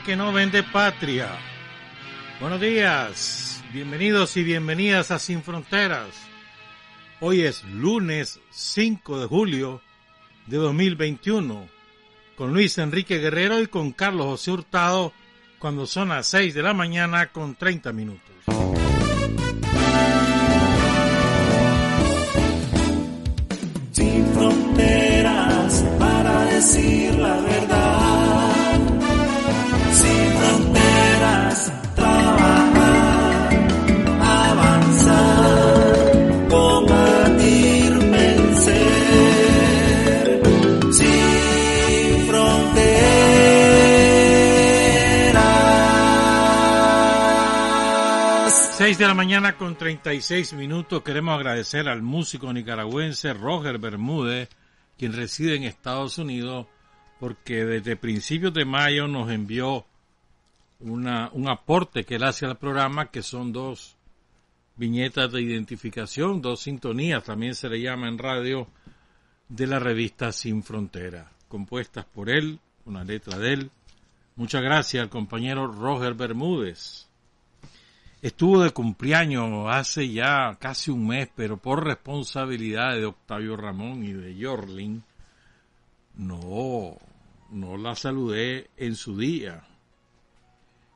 Que no vende patria. Buenos días, bienvenidos y bienvenidas a Sin Fronteras. Hoy es lunes 5 de julio de 2021, con Luis Enrique Guerrero y con Carlos José Hurtado, cuando son las 6 de la mañana con 30 minutos. Sin fronteras para decir la verdad. 6 de la mañana con 36 minutos. Queremos agradecer al músico nicaragüense Roger Bermúdez, quien reside en Estados Unidos, porque desde principios de mayo nos envió una, un aporte que él hace al programa, que son dos viñetas de identificación, dos sintonías, también se le llama en radio, de la revista Sin Frontera, compuestas por él, una letra de él. Muchas gracias al compañero Roger Bermúdez. Estuvo de cumpleaños hace ya casi un mes, pero por responsabilidad de Octavio Ramón y de Yorlin, no, no la saludé en su día.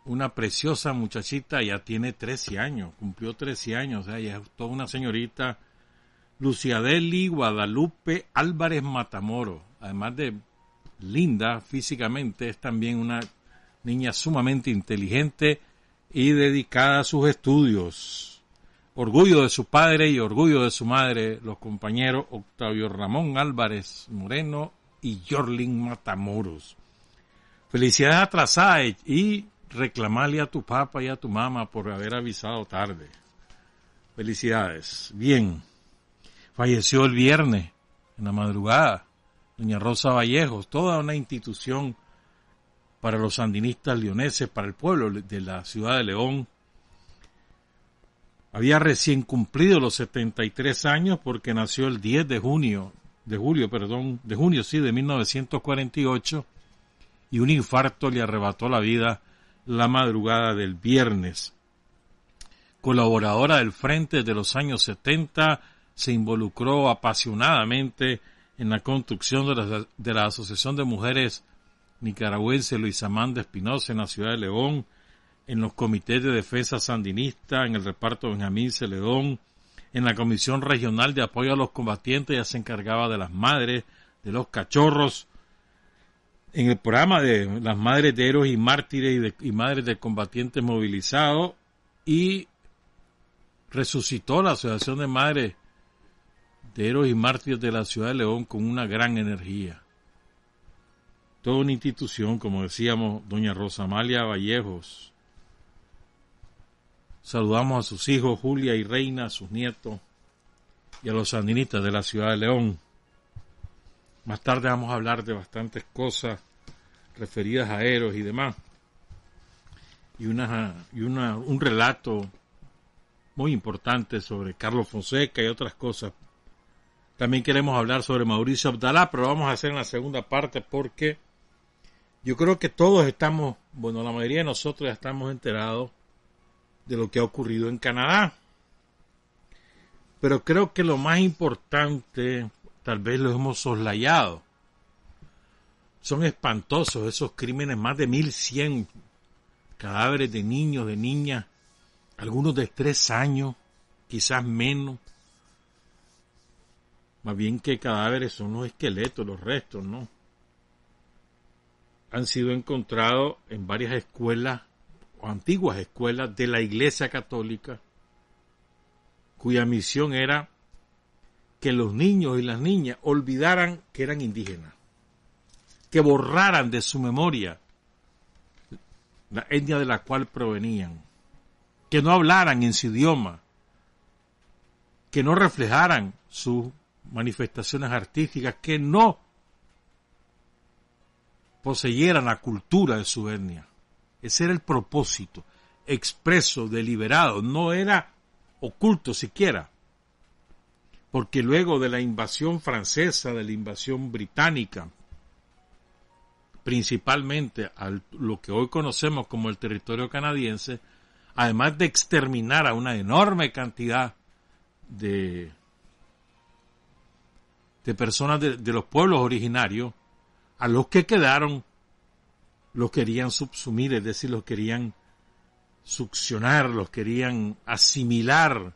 Una preciosa muchachita, ya tiene 13 años, cumplió 13 años, o ya es toda una señorita. Luciadeli Guadalupe Álvarez Matamoro, además de linda físicamente, es también una niña sumamente inteligente y dedicada a sus estudios. Orgullo de su padre y orgullo de su madre, los compañeros Octavio Ramón Álvarez Moreno y Yorlin Matamoros. Felicidades atrasadas y reclamarle a tu papá y a tu mamá por haber avisado tarde. Felicidades. Bien. Falleció el viernes, en la madrugada, doña Rosa Vallejos, toda una institución para los sandinistas leoneses, para el pueblo de la ciudad de León. Había recién cumplido los 73 años porque nació el 10 de junio, de julio, perdón, de junio sí, de 1948 y un infarto le arrebató la vida la madrugada del viernes. Colaboradora del Frente de los años 70, se involucró apasionadamente en la construcción de la, de la Asociación de Mujeres nicaragüense Luis Amanda Espinosa en la ciudad de León, en los comités de defensa sandinista, en el reparto Benjamín Celedón, en la Comisión Regional de Apoyo a los Combatientes, ya se encargaba de las madres, de los cachorros, en el programa de las madres de héroes y mártires y, y madres de combatientes movilizados, y resucitó la Asociación de Madres de Héroes y Mártires de la Ciudad de León con una gran energía toda una institución, como decíamos, doña Rosa Amalia Vallejos. Saludamos a sus hijos, Julia y Reina, a sus nietos y a los sandinistas de la ciudad de León. Más tarde vamos a hablar de bastantes cosas referidas a héroes y demás. Y, una, y una, un relato muy importante sobre Carlos Fonseca y otras cosas. También queremos hablar sobre Mauricio Abdalá, pero vamos a hacer en la segunda parte porque yo creo que todos estamos, bueno, la mayoría de nosotros ya estamos enterados de lo que ha ocurrido en Canadá. Pero creo que lo más importante, tal vez lo hemos soslayado. Son espantosos esos crímenes, más de 1100 cadáveres de niños, de niñas, algunos de tres años, quizás menos. Más bien que cadáveres son los esqueletos, los restos, ¿no? Han sido encontrados en varias escuelas o antiguas escuelas de la Iglesia Católica, cuya misión era que los niños y las niñas olvidaran que eran indígenas, que borraran de su memoria la etnia de la cual provenían, que no hablaran en su idioma, que no reflejaran sus manifestaciones artísticas, que no poseyeran la cultura de su etnia. Ese era el propósito, expreso, deliberado, no era oculto siquiera. Porque luego de la invasión francesa, de la invasión británica, principalmente a lo que hoy conocemos como el territorio canadiense, además de exterminar a una enorme cantidad de, de personas de los pueblos originarios, a los que quedaron los querían subsumir, es decir, los querían succionar, los querían asimilar,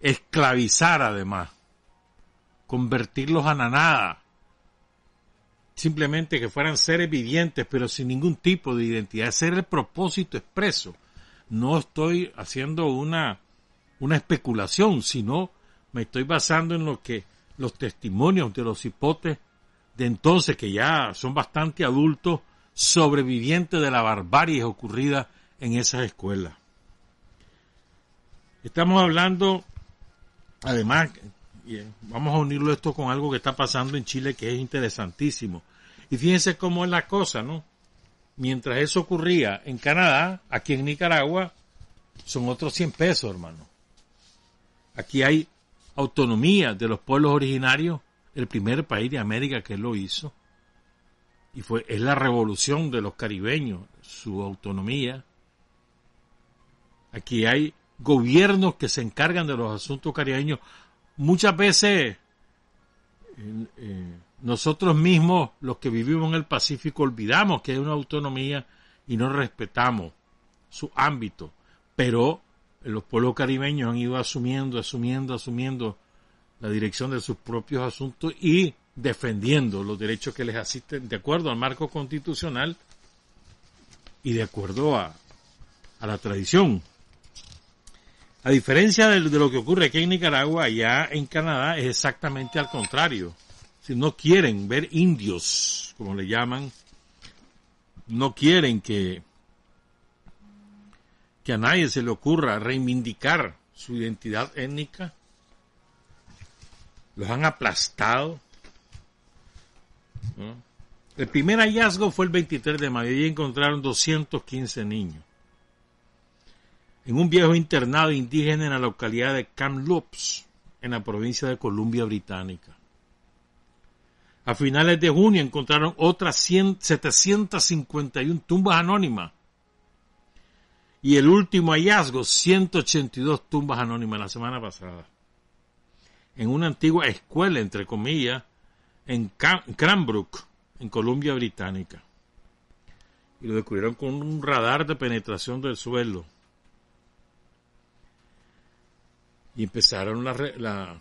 esclavizar además, convertirlos a nada, simplemente que fueran seres vivientes pero sin ningún tipo de identidad, ese era el propósito expreso. No estoy haciendo una, una especulación, sino me estoy basando en lo que los testimonios de los hipotes entonces, que ya son bastante adultos, sobrevivientes de la barbarie ocurrida en esas escuelas. Estamos hablando, además, vamos a unirlo esto con algo que está pasando en Chile que es interesantísimo. Y fíjense cómo es la cosa, ¿no? Mientras eso ocurría en Canadá, aquí en Nicaragua, son otros 100 pesos, hermano. Aquí hay autonomía de los pueblos originarios, el primer país de América que lo hizo y fue es la revolución de los caribeños, su autonomía. Aquí hay gobiernos que se encargan de los asuntos caribeños. Muchas veces eh, nosotros mismos, los que vivimos en el Pacífico, olvidamos que hay una autonomía y no respetamos su ámbito. Pero los pueblos caribeños han ido asumiendo, asumiendo, asumiendo la dirección de sus propios asuntos y defendiendo los derechos que les asisten de acuerdo al marco constitucional y de acuerdo a, a la tradición. A diferencia de, lo que ocurre aquí en Nicaragua, allá en Canadá es exactamente al contrario. Si no quieren ver indios, como le llaman, no quieren que, que a nadie se le ocurra reivindicar su identidad étnica, los han aplastado, el primer hallazgo fue el 23 de mayo y encontraron 215 niños en un viejo internado indígena en la localidad de Kamloops, en la provincia de Columbia Británica. A finales de junio encontraron otras 751 tumbas anónimas. Y el último hallazgo, 182 tumbas anónimas la semana pasada. En una antigua escuela, entre comillas, en Cranbrook, en Columbia Británica. Y lo descubrieron con un radar de penetración del suelo. Y empezaron la,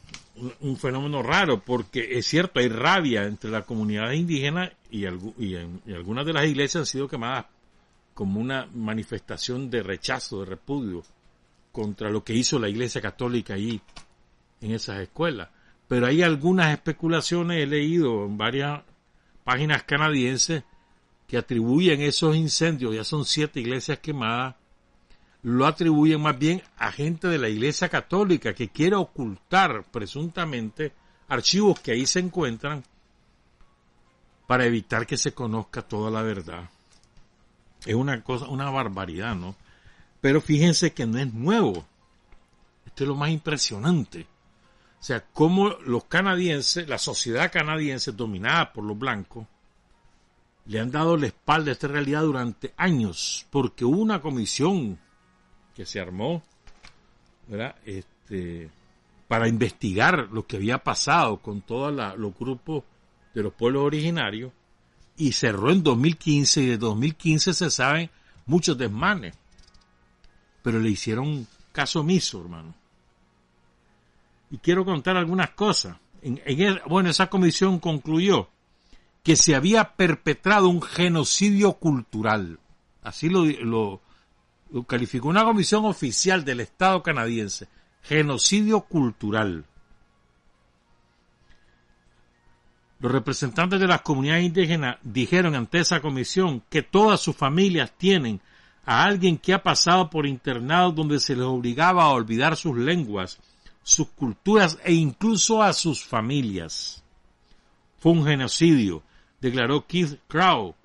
un fenómeno raro, porque es cierto, hay rabia entre la comunidad indígena y, y, algunas de las iglesias han sido quemadas como una manifestación de rechazo, de repudio contra lo que hizo la iglesia católica ahí en esas escuelas pero hay algunas especulaciones, he leído en varias páginas canadienses, que atribuyen esos incendios, ya son siete iglesias quemadas, lo atribuyen más bien a gente de la iglesia católica que quiere ocultar presuntamente archivos que ahí se encuentran para evitar que se conozca toda la verdad. Es una cosa, una barbaridad, ¿no? Pero fíjense que no es nuevo. Esto es lo más impresionante. O sea, cómo los canadienses, la sociedad canadiense dominada por los blancos, le han dado la espalda a esta realidad durante años, porque hubo una comisión que se armó, ¿verdad? Este, para investigar lo que había pasado con todos los grupos de los pueblos originarios, y cerró en 2015, y de 2015 se saben muchos desmanes, pero le hicieron caso omiso, hermano y quiero contar algunas cosas. En, bueno, esa comisión concluyó que se había perpetrado un genocidio cultural. Así lo, lo, lo calificó una comisión oficial del Estado canadiense. Genocidio cultural. Los representantes de las comunidades indígenas dijeron ante esa comisión que todas sus familias tienen a alguien que ha pasado por internados donde se les obligaba a olvidar sus lenguas sus culturas e incluso a sus familias. Fue un genocidio, declaró Keith Crow,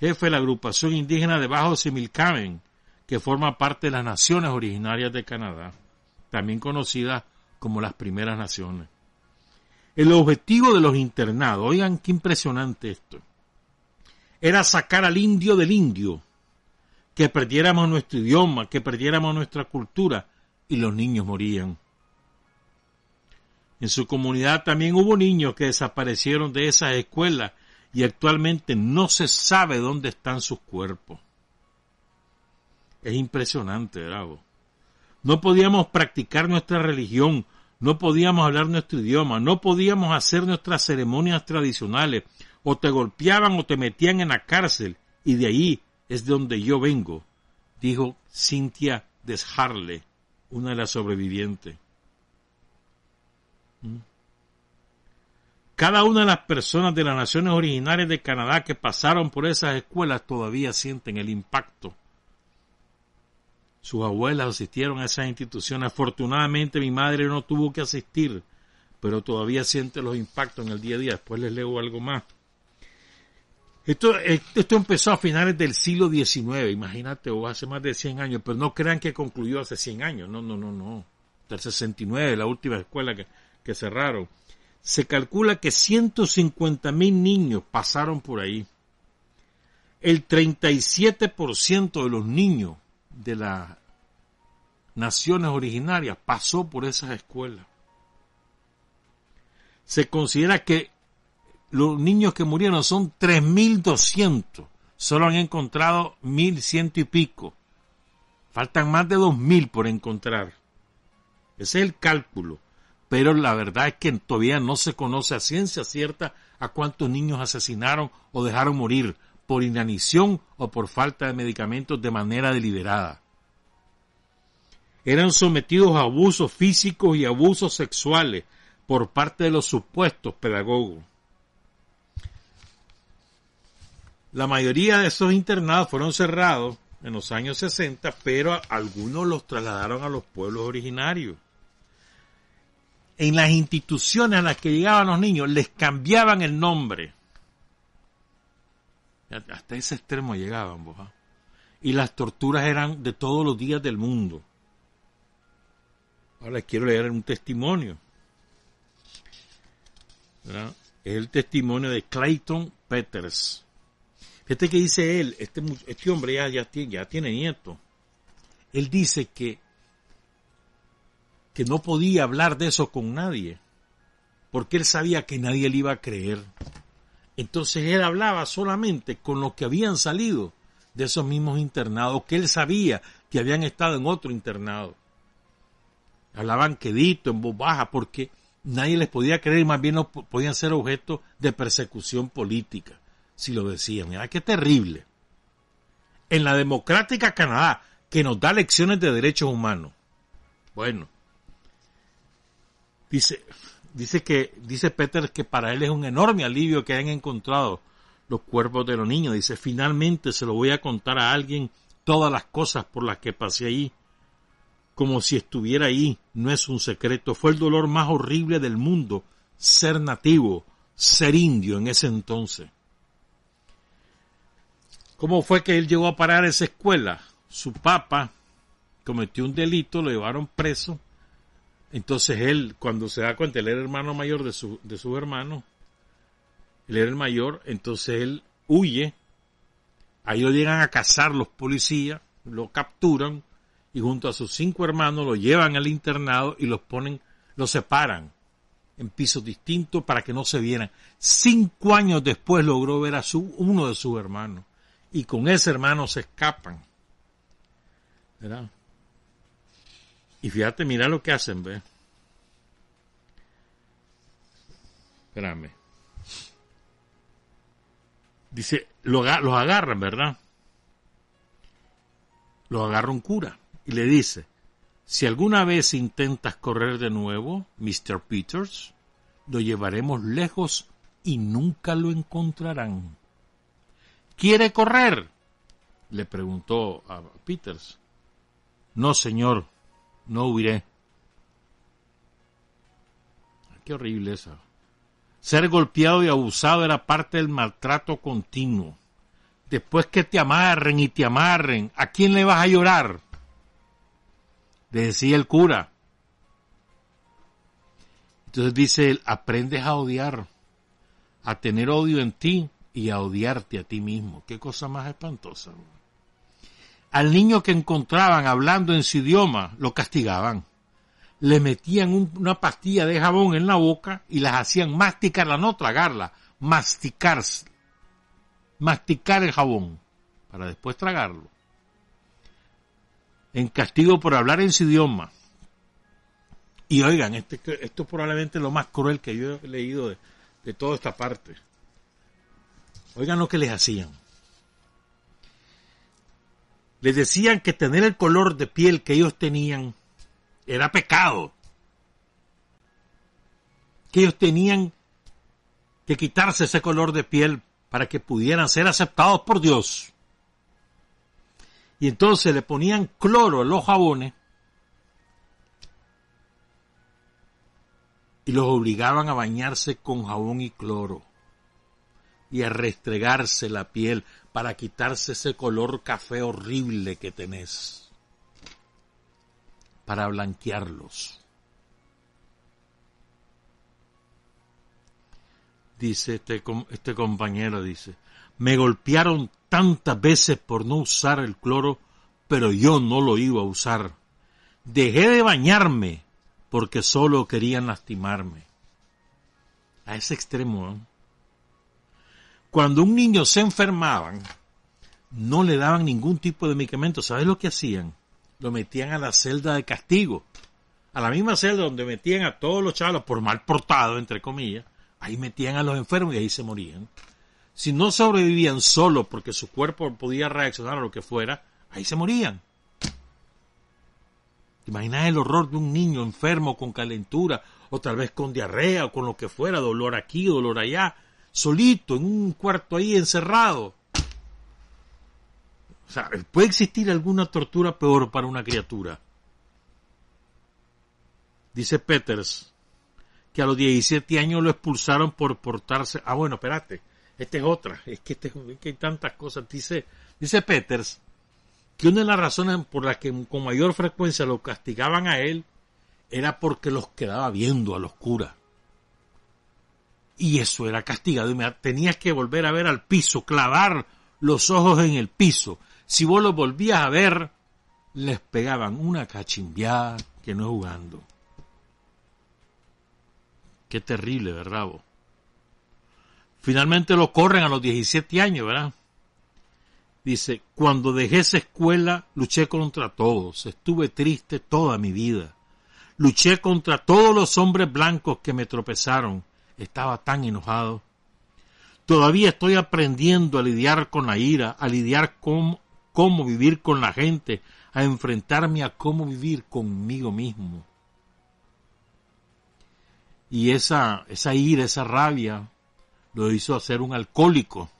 jefe de la agrupación indígena de Bajo Similcamen, que forma parte de las naciones originarias de Canadá, también conocidas como las primeras naciones. El objetivo de los internados, oigan qué impresionante esto, era sacar al indio del indio, que perdiéramos nuestro idioma, que perdiéramos nuestra cultura, y los niños morían. En su comunidad también hubo niños que desaparecieron de esas escuelas y actualmente no se sabe dónde están sus cuerpos. Es impresionante, bravo. No podíamos practicar nuestra religión, no podíamos hablar nuestro idioma, no podíamos hacer nuestras ceremonias tradicionales, o te golpeaban o te metían en la cárcel, y de ahí es de donde yo vengo, dijo Cynthia Desharle, una de las sobrevivientes. Cada una de las personas de las naciones originarias de Canadá que pasaron por esas escuelas todavía sienten el impacto. Sus abuelas asistieron a esas instituciones. Afortunadamente mi madre no tuvo que asistir, pero todavía siente los impactos en el día a día. Después les leo algo más. Esto, esto empezó a finales del siglo XIX, imagínate, o hace más de 100 años, pero no crean que concluyó hace 100 años, no, no, no, no. Del 69, la última escuela que, que cerraron. Se calcula que 150 mil niños pasaron por ahí. El 37% de los niños de las naciones originarias pasó por esas escuelas. Se considera que los niños que murieron son 3.200. Solo han encontrado 1.100 y pico. Faltan más de 2.000 por encontrar. Ese es el cálculo. Pero la verdad es que todavía no se conoce a ciencia cierta a cuántos niños asesinaron o dejaron morir por inanición o por falta de medicamentos de manera deliberada. Eran sometidos a abusos físicos y abusos sexuales por parte de los supuestos pedagogos. La mayoría de esos internados fueron cerrados en los años 60, pero algunos los trasladaron a los pueblos originarios. En las instituciones a las que llegaban los niños les cambiaban el nombre. Hasta ese extremo llegaban, ¿ah? Y las torturas eran de todos los días del mundo. Ahora les quiero leer un testimonio. Es el testimonio de Clayton Peters Fíjate que dice él, este, este hombre ya, ya, ya tiene nieto. Él dice que, que no podía hablar de eso con nadie, porque él sabía que nadie le iba a creer. Entonces él hablaba solamente con los que habían salido de esos mismos internados, que él sabía que habían estado en otro internado. Hablaban quedito, en voz baja, porque nadie les podía creer y más bien no podían ser objeto de persecución política si lo decían. Mira qué terrible. En la democrática Canadá, que nos da lecciones de derechos humanos. Bueno, dice, dice que, dice Peter que para él es un enorme alivio que hayan encontrado los cuerpos de los niños. Dice, finalmente se lo voy a contar a alguien todas las cosas por las que pasé ahí. Como si estuviera ahí, no es un secreto. Fue el dolor más horrible del mundo ser nativo, ser indio en ese entonces. ¿Cómo fue que él llegó a parar esa escuela? Su papá cometió un delito, lo llevaron preso. Entonces él, cuando se da cuenta, él era hermano mayor de su, de su hermano, él era el mayor, entonces él huye, ahí lo llegan a cazar los policías, lo capturan y junto a sus cinco hermanos lo llevan al internado y los ponen, los separan en pisos distintos para que no se vieran. Cinco años después logró ver a su, uno de sus hermanos y con ese hermano se escapan. ¿Verdad? Y fíjate, mira lo que hacen, ¿ve? Espérame. Dice, los agarran, ¿verdad? Los agarra un cura y le dice, si alguna vez intentas correr de nuevo, Mr. Peters, lo llevaremos lejos y nunca lo encontrarán. ¿Quiere correr? Le preguntó a Peters. No, señor, no huiré. Qué horrible esa. Ser golpeado y abusado era parte del maltrato continuo. Después que te amarren y te amarren, ¿a quién le vas a llorar? Decía el cura. Entonces dice él, aprendes a odiar, a tener odio en ti y a odiarte a ti mismo. Qué cosa más espantosa. Al niño que encontraban hablando en su idioma, lo castigaban. Le metían un- una pastilla de jabón en la boca y las hacían masticarla, no tragarla, masticar, masticar el jabón para después tragarlo. En castigo por hablar en su idioma. Y oigan, este, esto es probablemente lo más cruel que yo he leído de, de toda esta parte. Oigan lo que les hacían. Les decían que tener el color de piel que ellos tenían era pecado. Que ellos tenían que quitarse ese color de piel para que pudieran ser aceptados por Dios. Y entonces le ponían cloro en los jabones y los obligaban a bañarse con jabón y cloro y a restregarse la piel para quitarse ese color café horrible que tenés, para blanquearlos. Dice este, este compañero, dice, me golpearon tantas veces por no usar el cloro, pero yo no lo iba a usar. Dejé de bañarme porque solo querían lastimarme. A ese extremo, ¿eh? Cuando un niño se enfermaban, no le daban ningún tipo de medicamento. ¿Sabes lo que hacían? Lo metían a la celda de castigo. A la misma celda donde metían a todos los chavos por mal portados, entre comillas. Ahí metían a los enfermos y ahí se morían. Si no sobrevivían solo porque su cuerpo podía reaccionar a lo que fuera, ahí se morían. ¿Te imaginas el horror de un niño enfermo con calentura o tal vez con diarrea o con lo que fuera, dolor aquí, dolor allá, solito en un cuarto ahí encerrado? O sea, ¿puede existir alguna tortura peor para una criatura? Dice Peters que a los 17 años lo expulsaron por portarse. Ah, bueno, espérate. Esta es otra. Es que, este, es que hay tantas cosas. Dice, dice Peters que una de las razones por las que con mayor frecuencia lo castigaban a él era porque los quedaba viendo a los curas. Y eso era castigado. Y me- tenías que volver a ver al piso, clavar los ojos en el piso. Si vos los volvías a ver, les pegaban una cachimbiada que no jugando. Qué terrible, ¿verdad? vos? Finalmente lo corren a los 17 años, ¿verdad? Dice, cuando dejé esa escuela, luché contra todos, estuve triste toda mi vida. Luché contra todos los hombres blancos que me tropezaron, estaba tan enojado. Todavía estoy aprendiendo a lidiar con la ira, a lidiar con cómo vivir con la gente, a enfrentarme a cómo vivir conmigo mismo. Y esa, esa ira, esa rabia, lo hizo hacer un alcohólico.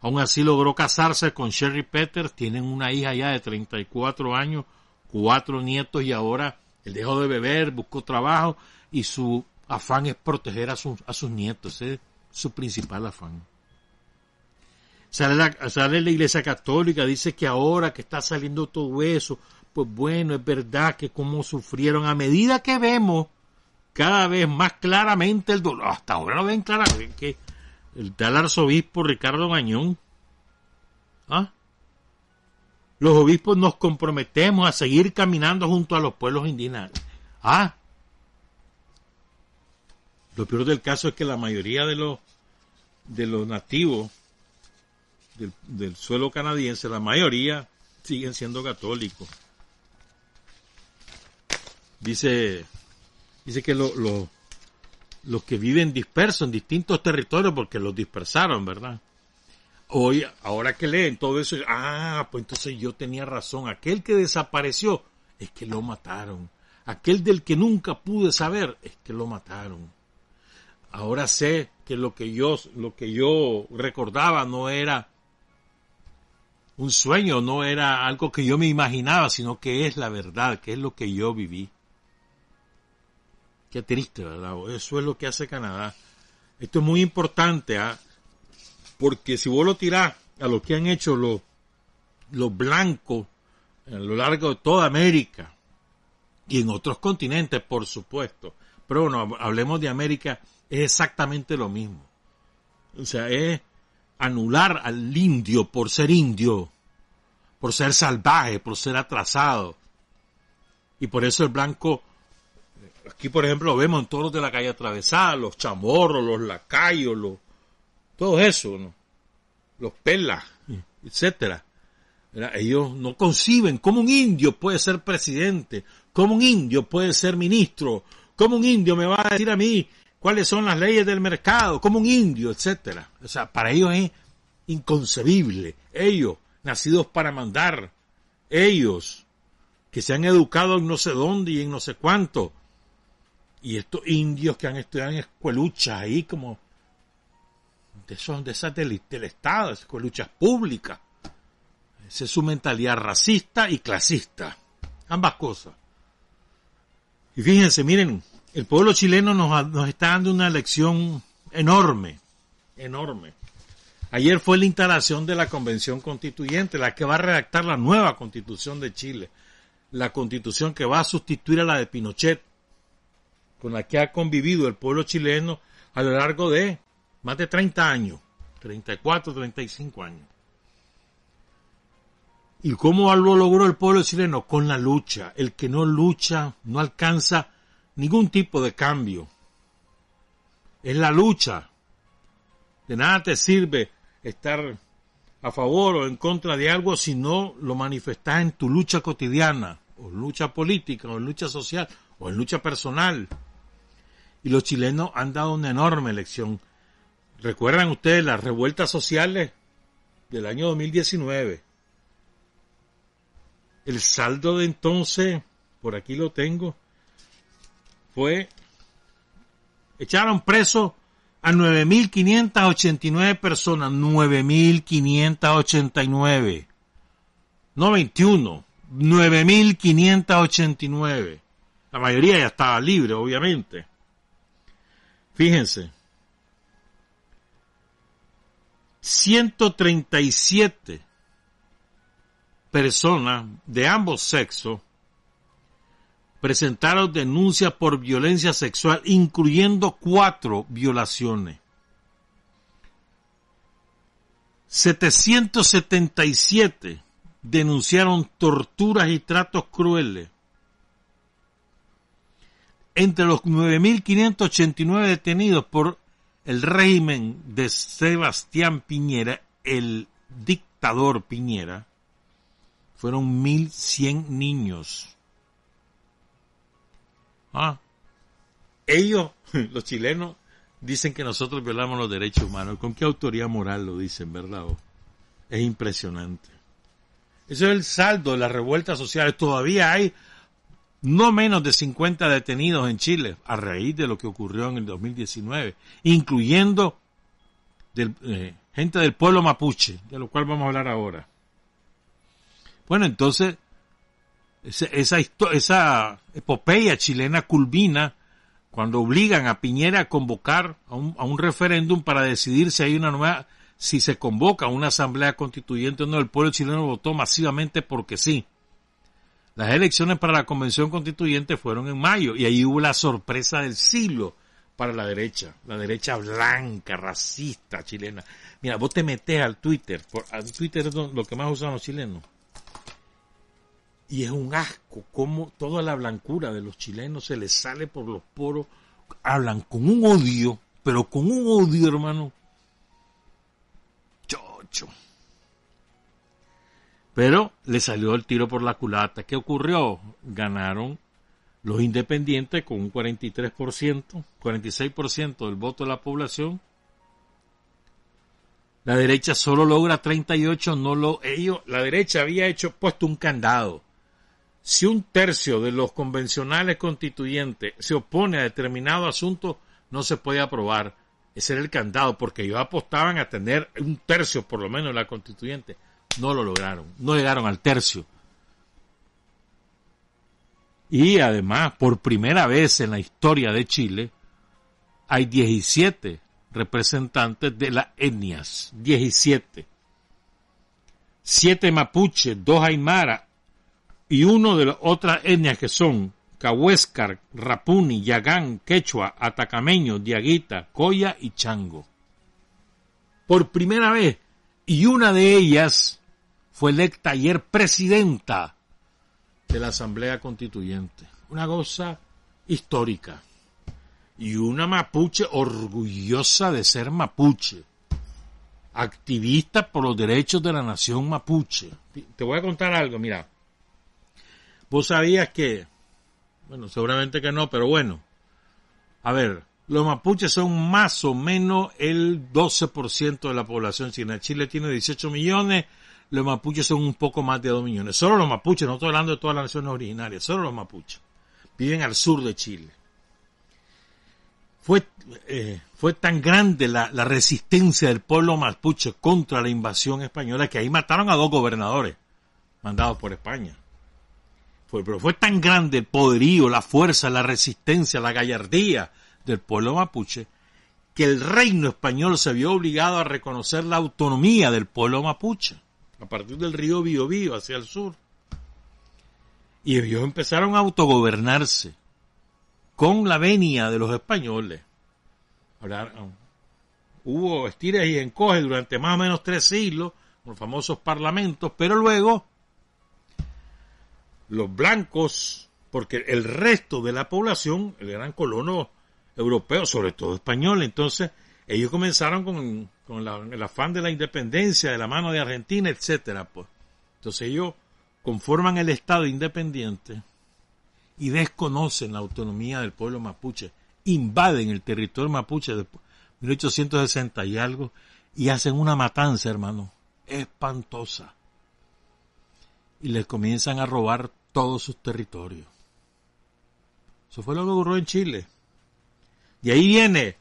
Aún así logró casarse con Sherry Peters, tienen una hija ya de 34 años, cuatro nietos y ahora él dejó de beber, buscó trabajo y su afán es proteger a, sus a sus nietos, ese es su principal afán. Sale la, sale la iglesia católica, dice que ahora que está saliendo todo eso, pues bueno, es verdad que cómo sufrieron a medida que vemos cada vez más claramente el dolor. Hasta ahora lo ven claramente que el tal arzobispo Ricardo Gañón. ¿ah? Los obispos nos comprometemos a seguir caminando junto a los pueblos indígenas. Ah, lo peor del caso es que la mayoría de los de los nativos del, suelo canadiense, la mayoría siguen siendo católicos. Dice dice que lo- lo- los que viven dispersos en distintos territorios porque los dispersaron, ¿verdad? Hoy, ahora que leen todo eso, ah, pues entonces yo tenía razón. Aquel que desapareció es que lo mataron. Aquel del que nunca pude saber es que lo mataron. Ahora sé que lo que yo, lo que yo recordaba no era un sueño, no era algo que yo me imaginaba, sino que es la verdad, que es lo que yo viví. Qué triste, ¿verdad? Eso es lo que hace Canadá. Esto es muy importante, ¿ah? porque si vos lo tirás a lo que han hecho los, los blancos a lo largo de toda América y en otros continentes, por supuesto, pero bueno, hablemos de América, es exactamente lo mismo. O sea, es anular al indio por ser indio, por ser salvaje, por ser atrasado. Y por eso el blanco, aquí por ejemplo vemos en todos los de la calle atravesada, los chamorros, los lacayos, los, todo eso, ¿no? los pelas, etcétera. Ellos no conciben cómo un indio puede ser presidente, cómo un indio puede ser ministro, cómo un indio me va a decir a mí cuáles son las leyes del mercado, como un indio, etcétera. O sea, para ellos es inconcebible. Ellos, nacidos para mandar, ellos, que se han educado en no sé dónde y en no sé cuánto, y estos indios que han estudiado en escueluchas ahí como de, esos, de esas del, del Estado, escueluchas públicas. Esa es su mentalidad racista y clasista. Ambas cosas. Y fíjense, miren, el pueblo chileno nos, nos está dando una lección enorme, enorme. Ayer fue la instalación de la Convención Constituyente, la que va a redactar la nueva Constitución de Chile, la Constitución que va a sustituir a la de Pinochet, con la que ha convivido el pueblo chileno a lo largo de más de 30 años, 34, 35 años. ¿Y cómo lo logró el pueblo chileno? Con la lucha. El que no lucha no alcanza ningún tipo de cambio. Es la lucha. De nada te sirve estar a favor o en contra de algo si no lo manifestas en tu lucha cotidiana, o lucha política, o lucha social, o en lucha personal. Y los chilenos han dado una enorme lección. ¿Recuerdan ustedes las revueltas sociales del año 2019? El saldo de entonces, por aquí lo tengo, fue, echaron preso a 9.589 personas, 9.589, no 21, 9.589. La mayoría ya estaba libre, obviamente. Fíjense, 137 personas de ambos sexos presentaron denuncias por violencia sexual, incluyendo cuatro violaciones. 777 denunciaron torturas y tratos crueles. Entre los 9.589 detenidos por el régimen de Sebastián Piñera, el dictador Piñera, fueron 1.100 niños. Ah, ellos, los chilenos, dicen que nosotros violamos los derechos humanos. ¿Con qué autoridad moral lo dicen, verdad? Es impresionante. Eso es el saldo de las revueltas sociales. Todavía hay no menos de 50 detenidos en Chile a raíz de lo que ocurrió en el 2019, incluyendo del, eh, gente del pueblo mapuche, de lo cual vamos a hablar ahora. Bueno, entonces esa, esa epopeya chilena culmina cuando obligan a Piñera a convocar a un, a un referéndum para decidir si hay una nueva, si se convoca una asamblea constituyente o no. El pueblo chileno votó masivamente porque sí. Las elecciones para la convención constituyente fueron en mayo y ahí hubo la sorpresa del siglo para la derecha, la derecha blanca, racista chilena. Mira, vos te metes al Twitter, por, al Twitter es lo que más usan los chilenos y es un asco como toda la blancura de los chilenos se les sale por los poros. Hablan con un odio, pero con un odio, hermano. Chocho. Pero le salió el tiro por la culata. ¿Qué ocurrió? Ganaron los independientes con un 43%, 46% del voto de la población. La derecha solo logra 38, no lo ellos la derecha había hecho puesto un candado si un tercio de los convencionales constituyentes se opone a determinado asunto, no se puede aprobar. Ese era el candado, porque ellos apostaban a tener un tercio por lo menos en la constituyente. No lo lograron, no llegaron al tercio. Y además, por primera vez en la historia de Chile, hay 17 representantes de las etnias. 17. Siete mapuche, dos aymara, y uno de las otras etnias que son Cahuéscar, Rapuni, Yagán, Quechua, Atacameño, Diaguita, Coya y Chango. por primera vez y una de ellas fue electa ayer presidenta de la Asamblea Constituyente. Una cosa histórica. Y una mapuche orgullosa de ser mapuche. Activista por los derechos de la nación mapuche. Te voy a contar algo, mira. Vos sabías que, bueno, seguramente que no, pero bueno. A ver, los mapuches son más o menos el 12% de la población china. Chile tiene 18 millones, los mapuches son un poco más de 2 millones. Solo los mapuches, no estoy hablando de todas las naciones originarias, solo los mapuches. Viven al sur de Chile. Fue, eh, fue tan grande la, la, resistencia del pueblo mapuche contra la invasión española que ahí mataron a dos gobernadores mandados por España. Fue, pero fue tan grande el poderío, la fuerza, la resistencia, la gallardía del pueblo mapuche que el reino español se vio obligado a reconocer la autonomía del pueblo mapuche a partir del río Biobío hacia el sur. Y ellos empezaron a autogobernarse con la venia de los españoles. Ahora, hubo estires y encoges durante más o menos tres siglos, los famosos parlamentos, pero luego los blancos, porque el resto de la población, el gran colono europeo, sobre todo español, entonces ellos comenzaron con, con el afán de la independencia de la mano de Argentina, etcétera, pues. Entonces ellos conforman el Estado independiente y desconocen la autonomía del pueblo mapuche, invaden el territorio mapuche de 1860 y algo y hacen una matanza, hermano, espantosa. Y les comienzan a robar todos sus territorios. Eso fue lo que ocurrió en Chile. De ahí viene,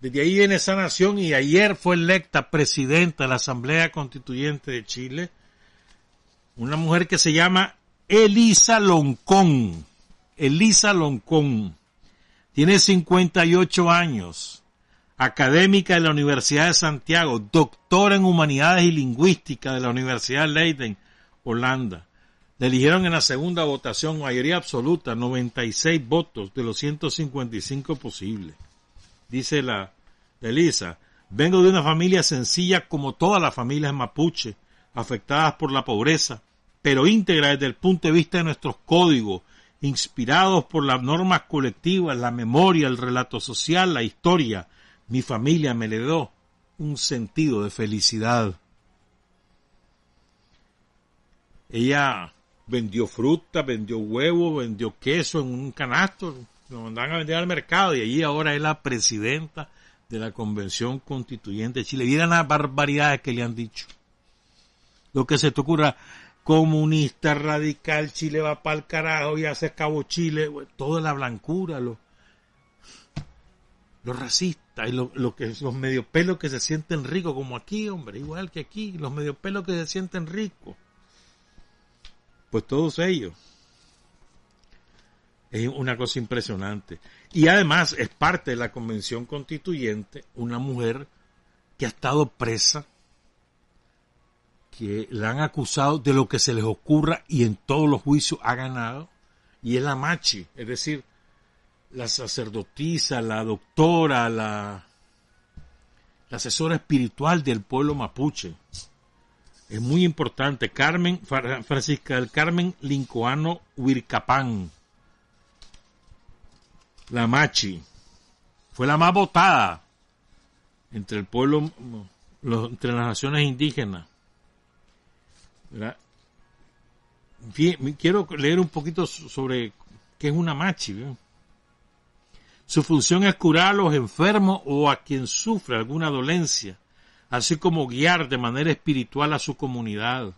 desde ahí viene esa nación y ayer fue electa presidenta de la Asamblea Constituyente de Chile, una mujer que se llama Elisa Loncón. Elisa Loncón. Tiene 58 años, académica de la Universidad de Santiago, doctora en Humanidades y Lingüística de la Universidad de Leiden, Holanda. Le eligieron en la segunda votación mayoría absoluta, 96 votos de los 155 posibles. Dice la Elisa, vengo de una familia sencilla como todas las familias mapuche, afectadas por la pobreza, pero íntegra desde el punto de vista de nuestros códigos, inspirados por las normas colectivas, la memoria, el relato social, la historia. Mi familia me le dio un sentido de felicidad. Ella vendió fruta, vendió huevo, vendió queso en un canasto, lo mandaban a vender al mercado y allí ahora es la presidenta de la Convención Constituyente de Chile. Miren las barbaridades que le han dicho. Lo que se te ocurra, comunista, radical, Chile va para el carajo, y hace cabo Chile, toda la blancura, los lo racistas y lo, lo, que los que se sienten ricos, como aquí, hombre, igual que aquí, los medio pelos que se sienten ricos pues todos ellos. Es una cosa impresionante. Y además es parte de la convención constituyente una mujer que ha estado presa, que la han acusado de lo que se les ocurra y en todos los juicios ha ganado, y es la machi, es decir, la sacerdotisa, la doctora, la, la asesora espiritual del pueblo mapuche es muy importante. Carmen, Francisca del Carmen Lincoano Huircapán. La Machi. Fue la más votada entre el pueblo, entre las naciones indígenas. Quiero leer un poquito sobre qué es una machi. Su función es curar a los enfermos o a quien sufre alguna dolencia así como guiar de manera espiritual a su comunidad.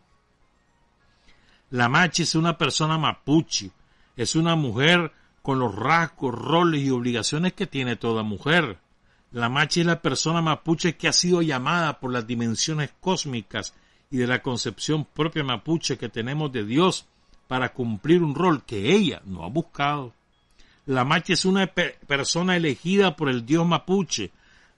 La machi es una persona mapuche, es una mujer con los rasgos, roles y obligaciones que tiene toda mujer. La machi es la persona mapuche que ha sido llamada por las dimensiones cósmicas y de la concepción propia mapuche que tenemos de Dios para cumplir un rol que ella no ha buscado. La machi es una persona elegida por el Dios mapuche,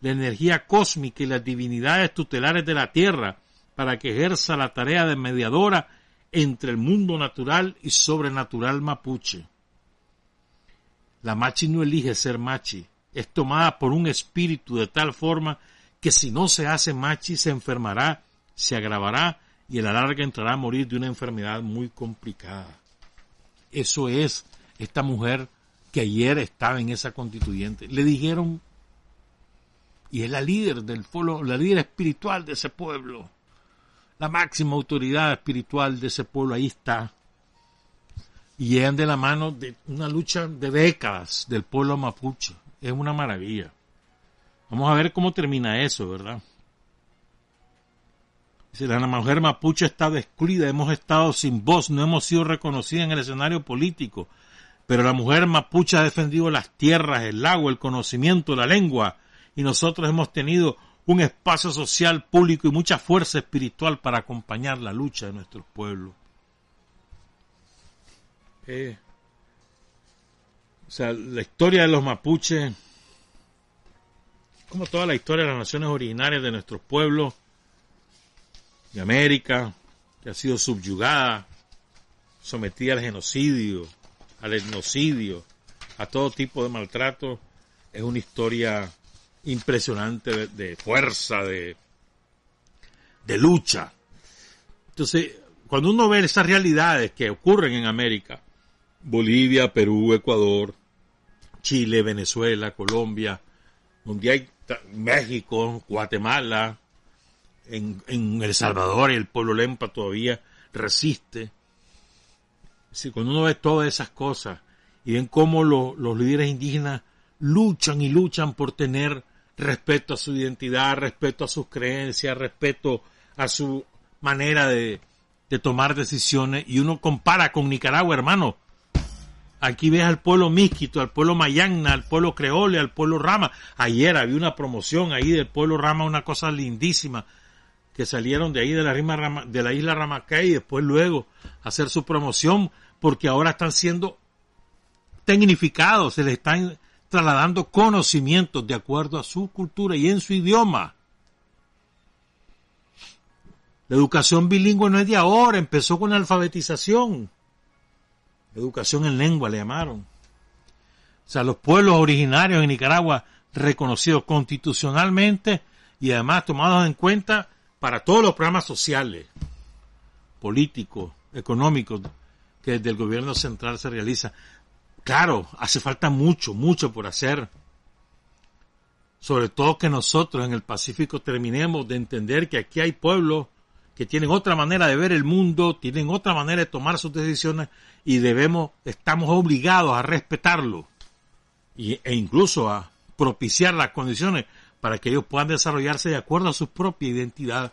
la energía cósmica y las divinidades tutelares de la Tierra para que ejerza la tarea de mediadora entre el mundo natural y sobrenatural mapuche. La machi no elige ser machi, es tomada por un espíritu de tal forma que si no se hace machi se enfermará, se agravará y a la larga entrará a morir de una enfermedad muy complicada. Eso es esta mujer que ayer estaba en esa constituyente. Le dijeron, y es la líder del pueblo, la líder espiritual de ese pueblo, la máxima autoridad espiritual de ese pueblo, ahí está. Y llegan de la mano de una lucha de décadas del pueblo mapuche. Es una maravilla. Vamos a ver cómo termina eso, ¿verdad? La mujer mapuche está excluida, hemos estado sin voz, no hemos sido reconocidas en el escenario político. Pero la mujer mapuche ha defendido las tierras, el agua, el conocimiento, la lengua, y nosotros hemos tenido un espacio social, público y mucha fuerza espiritual para acompañar la lucha de nuestros pueblos. Eh, o sea, la historia de los mapuches como toda la historia de las naciones originarias de nuestros pueblos, de América, que ha sido subyugada, sometida al genocidio, al etnocidio, a todo tipo de maltrato, es una historia impresionante de, fuerza, de, de lucha. Entonces, cuando uno ve esas realidades que ocurren en América, Bolivia, Perú, Ecuador, Chile, Venezuela, Colombia, donde hay México, Guatemala, en, El Salvador y el pueblo Lempa todavía resiste. Si cuando uno ve todas esas cosas y ven cómo los líderes indígenas luchan y luchan por tener respeto a su identidad, respeto a sus creencias, respeto a su manera de, tomar decisiones, y uno compara con Nicaragua, hermano, Aquí ves al pueblo Misquito, al pueblo Mayagna, al pueblo Creole, al pueblo Rama. Ayer había una promoción ahí del pueblo Rama, una cosa lindísima, que salieron de ahí de la, Rima, de la isla Ramacay y después luego hacer su promoción, porque ahora están siendo tecnificados, se les están trasladando conocimientos de acuerdo a su cultura y en su idioma. La educación bilingüe no es de ahora, empezó con la alfabetización educación en lengua le llamaron. O sea, los pueblos originarios en Nicaragua reconocidos constitucionalmente y además tomados en cuenta para todos los programas sociales, políticos, económicos que desde el gobierno central se realiza. Claro, hace falta mucho, mucho por hacer. Sobre todo que nosotros en el Pacífico terminemos de entender que aquí hay pueblos que tienen otra manera de ver el mundo, tienen otra manera de tomar sus decisiones y debemos, estamos obligados a respetarlo y, e incluso a propiciar las condiciones para que ellos puedan desarrollarse de acuerdo a su propia identidad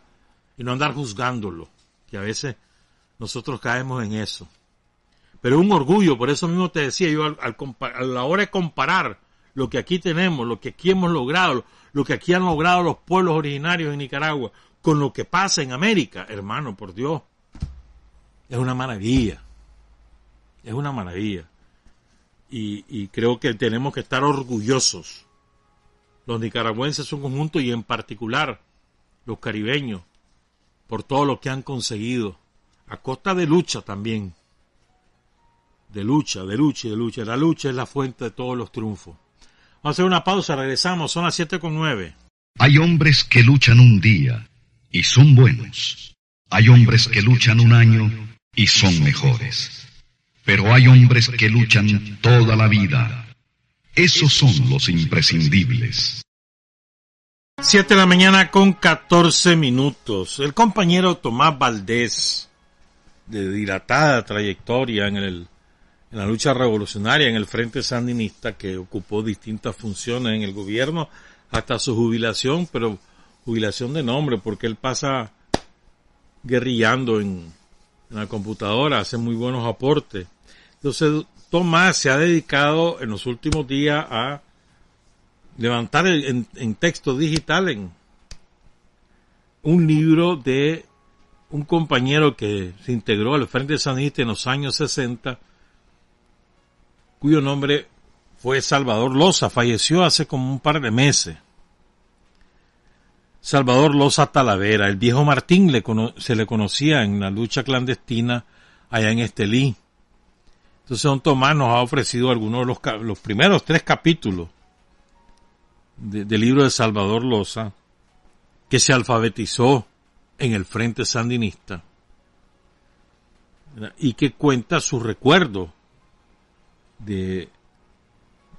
y no andar juzgándolo, que a veces nosotros caemos en eso. Pero un orgullo, por eso mismo te decía yo, al, a la hora de comparar lo que aquí tenemos, lo que aquí hemos logrado, lo que aquí han logrado los pueblos originarios en Nicaragua, con lo que pasa en América, hermano, por Dios, es una maravilla. Es una maravilla. Y, creo que tenemos que estar orgullosos. Los nicaragüenses son conjunto y en particular los caribeños por todo lo que han conseguido. A costa de lucha también. De lucha, de lucha y de lucha. La lucha es la fuente de todos los triunfos. Vamos a hacer una pausa, regresamos, son las siete con nueve. Hay hombres que luchan un día y son buenos. Hay hombres que luchan un año y son mejores. Pero hay hombres que luchan toda la vida. Esos son los imprescindibles. Siete de la mañana con catorce minutos. El compañero Tomás Valdés, de dilatada trayectoria en, el, en la lucha revolucionaria en el Frente Sandinista, que ocupó distintas funciones en el gobierno hasta su jubilación, pero jubilación de nombre, porque él pasa guerrillando en, en la computadora, hace muy buenos aportes. Entonces, Tomás se ha dedicado en los últimos días a levantar en, texto digital en un libro de un compañero que se integró al Frente Sanista en los años 60, cuyo nombre fue Salvador Loza, falleció hace como un par de meses. Salvador Loza Talavera. El viejo Martín se le conocía en la lucha clandestina allá en Estelí. Entonces don Tomás nos ha ofrecido algunos de los, primeros tres capítulos del libro de Salvador Loza que se alfabetizó en el Frente Sandinista y que cuenta su recuerdo de,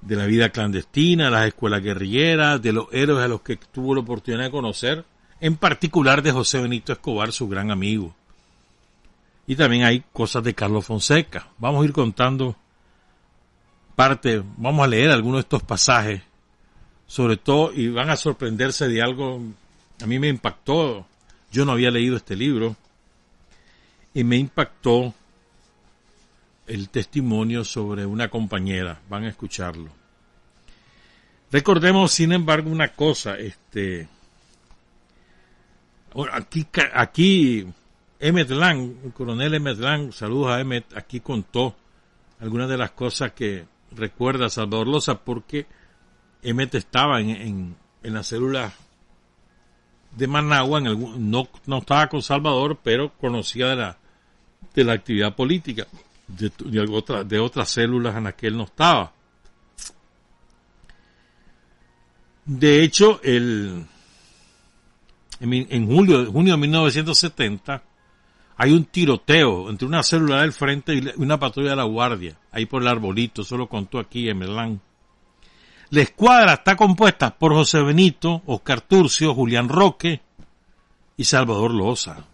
de la vida clandestina, las escuelas guerrilleras, de los héroes a los que tuvo la oportunidad de conocer, en particular de José Benito Escobar, su gran amigo. Y también hay cosas de Carlos Fonseca. Vamos a ir contando parte, vamos a leer algunos de estos pasajes, sobre todo, y van a sorprenderse de algo, a mí me impactó, yo no había leído este libro, y me impactó el testimonio sobre una compañera, van a escucharlo. Recordemos, sin embargo, una cosa, este, aquí, aquí Emmet Lang, el coronel Emmet Lang, saludos a Emmet, aquí contó algunas de las cosas que recuerda Salvador Loza porque Emmet estaba en, en, en la célula de Managua, en no, no estaba con Salvador, pero conocía de la, de la actividad política de, de, otras células en las que él no estaba. De hecho, el, en, en julio, junio de 1970, hay un tiroteo entre una célula del frente y una patrulla de la guardia, ahí por el arbolito, eso lo contó aquí en Melán. La escuadra está compuesta por José Benito, Oscar Turcio, Julián Roque y Salvador Loza.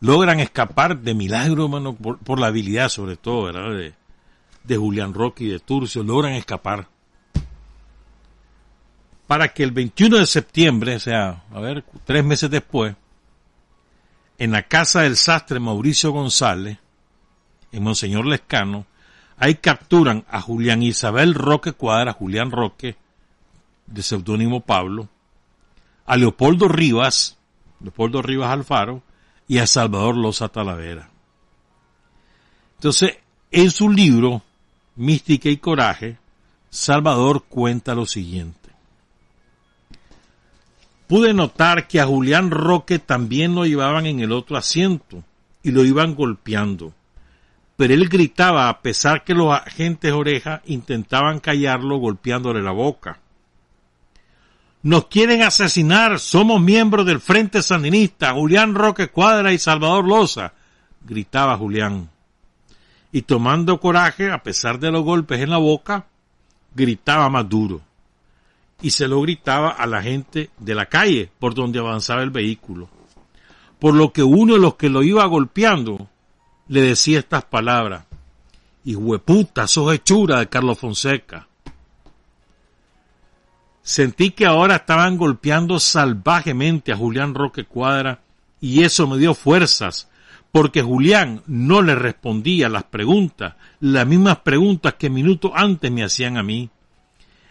Logran escapar de milagro, hermano, por, la habilidad sobre todo, ¿verdad? De, de Julián Roque y de Turcio, logran escapar. Para que el 21 de septiembre, o sea, a ver, tres meses después, en la casa del sastre Mauricio González, en Monseñor Lescano, ahí capturan a Julián Isabel Roque Cuadra, Julián Roque, de seudónimo Pablo, a Leopoldo Rivas, Leopoldo Rivas Alfaro, y a Salvador Loza Talavera. Entonces, en su libro, Mística y Coraje, Salvador cuenta lo siguiente pude notar que a Julián Roque también lo llevaban en el otro asiento y lo iban golpeando. Pero él gritaba a pesar que los agentes oreja intentaban callarlo golpeándole la boca. Nos quieren asesinar, somos miembros del Frente Sandinista, Julián Roque Cuadra y Salvador Loza, gritaba Julián. Y tomando coraje, a pesar de los golpes en la boca, gritaba más duro y se lo gritaba a la gente de la calle por donde avanzaba el vehículo. Por lo que uno de los que lo iba golpeando le decía estas palabras. Y hueputa, sos hechura de Carlos Fonseca. Sentí que ahora estaban golpeando salvajemente a Julián Roque Cuadra y eso me dio fuerzas, porque Julián no le respondía las preguntas, las mismas preguntas que minutos antes me hacían a mí.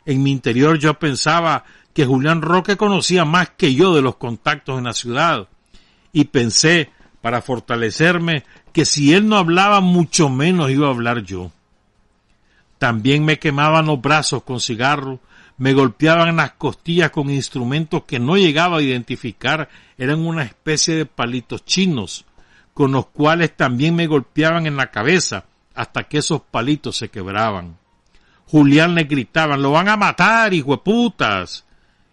En mi interior yo pensaba que Julián Roque conocía más que yo de los contactos en la ciudad y pensé, para fortalecerme, que si él no hablaba mucho menos iba a hablar yo. También me quemaban los brazos con cigarro, me golpeaban las costillas con instrumentos que no llegaba a identificar, eran una especie de palitos chinos, con los cuales también me golpeaban en la cabeza hasta que esos palitos se quebraban. Julián le gritaban, lo van a matar, hijo de putas.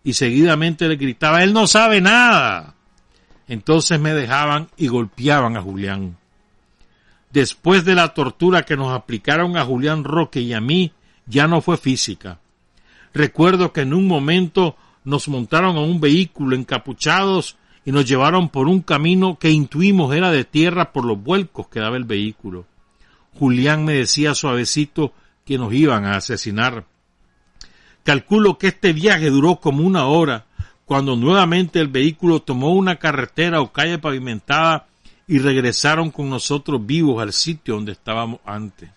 Y seguidamente le gritaba, él no sabe nada. Entonces me dejaban y golpeaban a Julián. Después de la tortura que nos aplicaron a Julián Roque y a mí, ya no fue física. Recuerdo que en un momento nos montaron a un vehículo encapuchados y nos llevaron por un camino que intuimos era de tierra por los vuelcos que daba el vehículo. Julián me decía suavecito que nos iban a asesinar. Calculo que este viaje duró como una hora, cuando nuevamente el vehículo tomó una carretera o calle pavimentada y regresaron con nosotros vivos al sitio donde estábamos antes.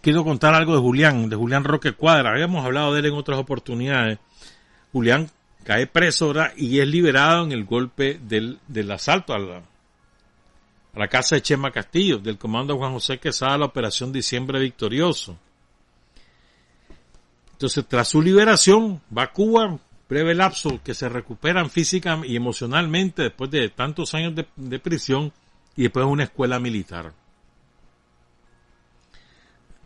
Quiero contar algo de Julián, de Julián Roque Cuadra. Habíamos hablado de él en otras oportunidades. Julián cae preso y es liberado en el golpe del, del asalto a la, a la casa de Chema Castillo, del comando Juan José Quesada, la operación Diciembre Victorioso. Entonces, tras su liberación, va a Cuba, breve lapso, que se recuperan física y emocionalmente después de tantos años de, prisión y después una escuela militar.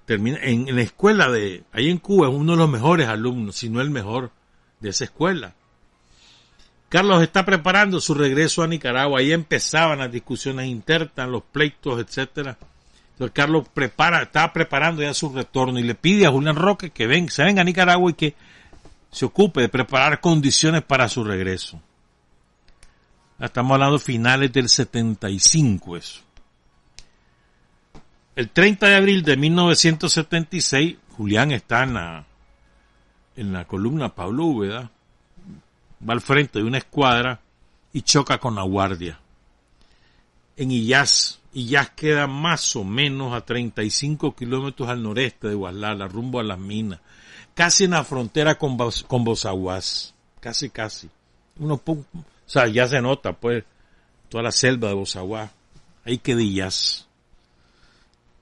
Termina en, la escuela de, ahí en Cuba, es uno de los mejores alumnos, si no el mejor, de esa escuela. Carlos está preparando su regreso a Nicaragua. Ahí empezaban las discusiones internas, los pleitos, etcétera. Entonces Carlos prepara, está preparando ya su retorno y le pide a Julián Roque que ven, se venga a Nicaragua y que se ocupe de preparar condiciones para su regreso. Estamos hablando finales del 75 eso. El 30 de abril de 1976, Julián está en la, en la columna Pablo Úbeda, va al frente de una escuadra y choca con la guardia. En Illaz, Illaz queda más o menos a 35 kilómetros al noreste de Guadalajara, rumbo a las minas, casi en la frontera con, con casi, casi. Uno, o sea, ya se nota, pues, toda la selva de Bozaguas, ahí queda Illaz.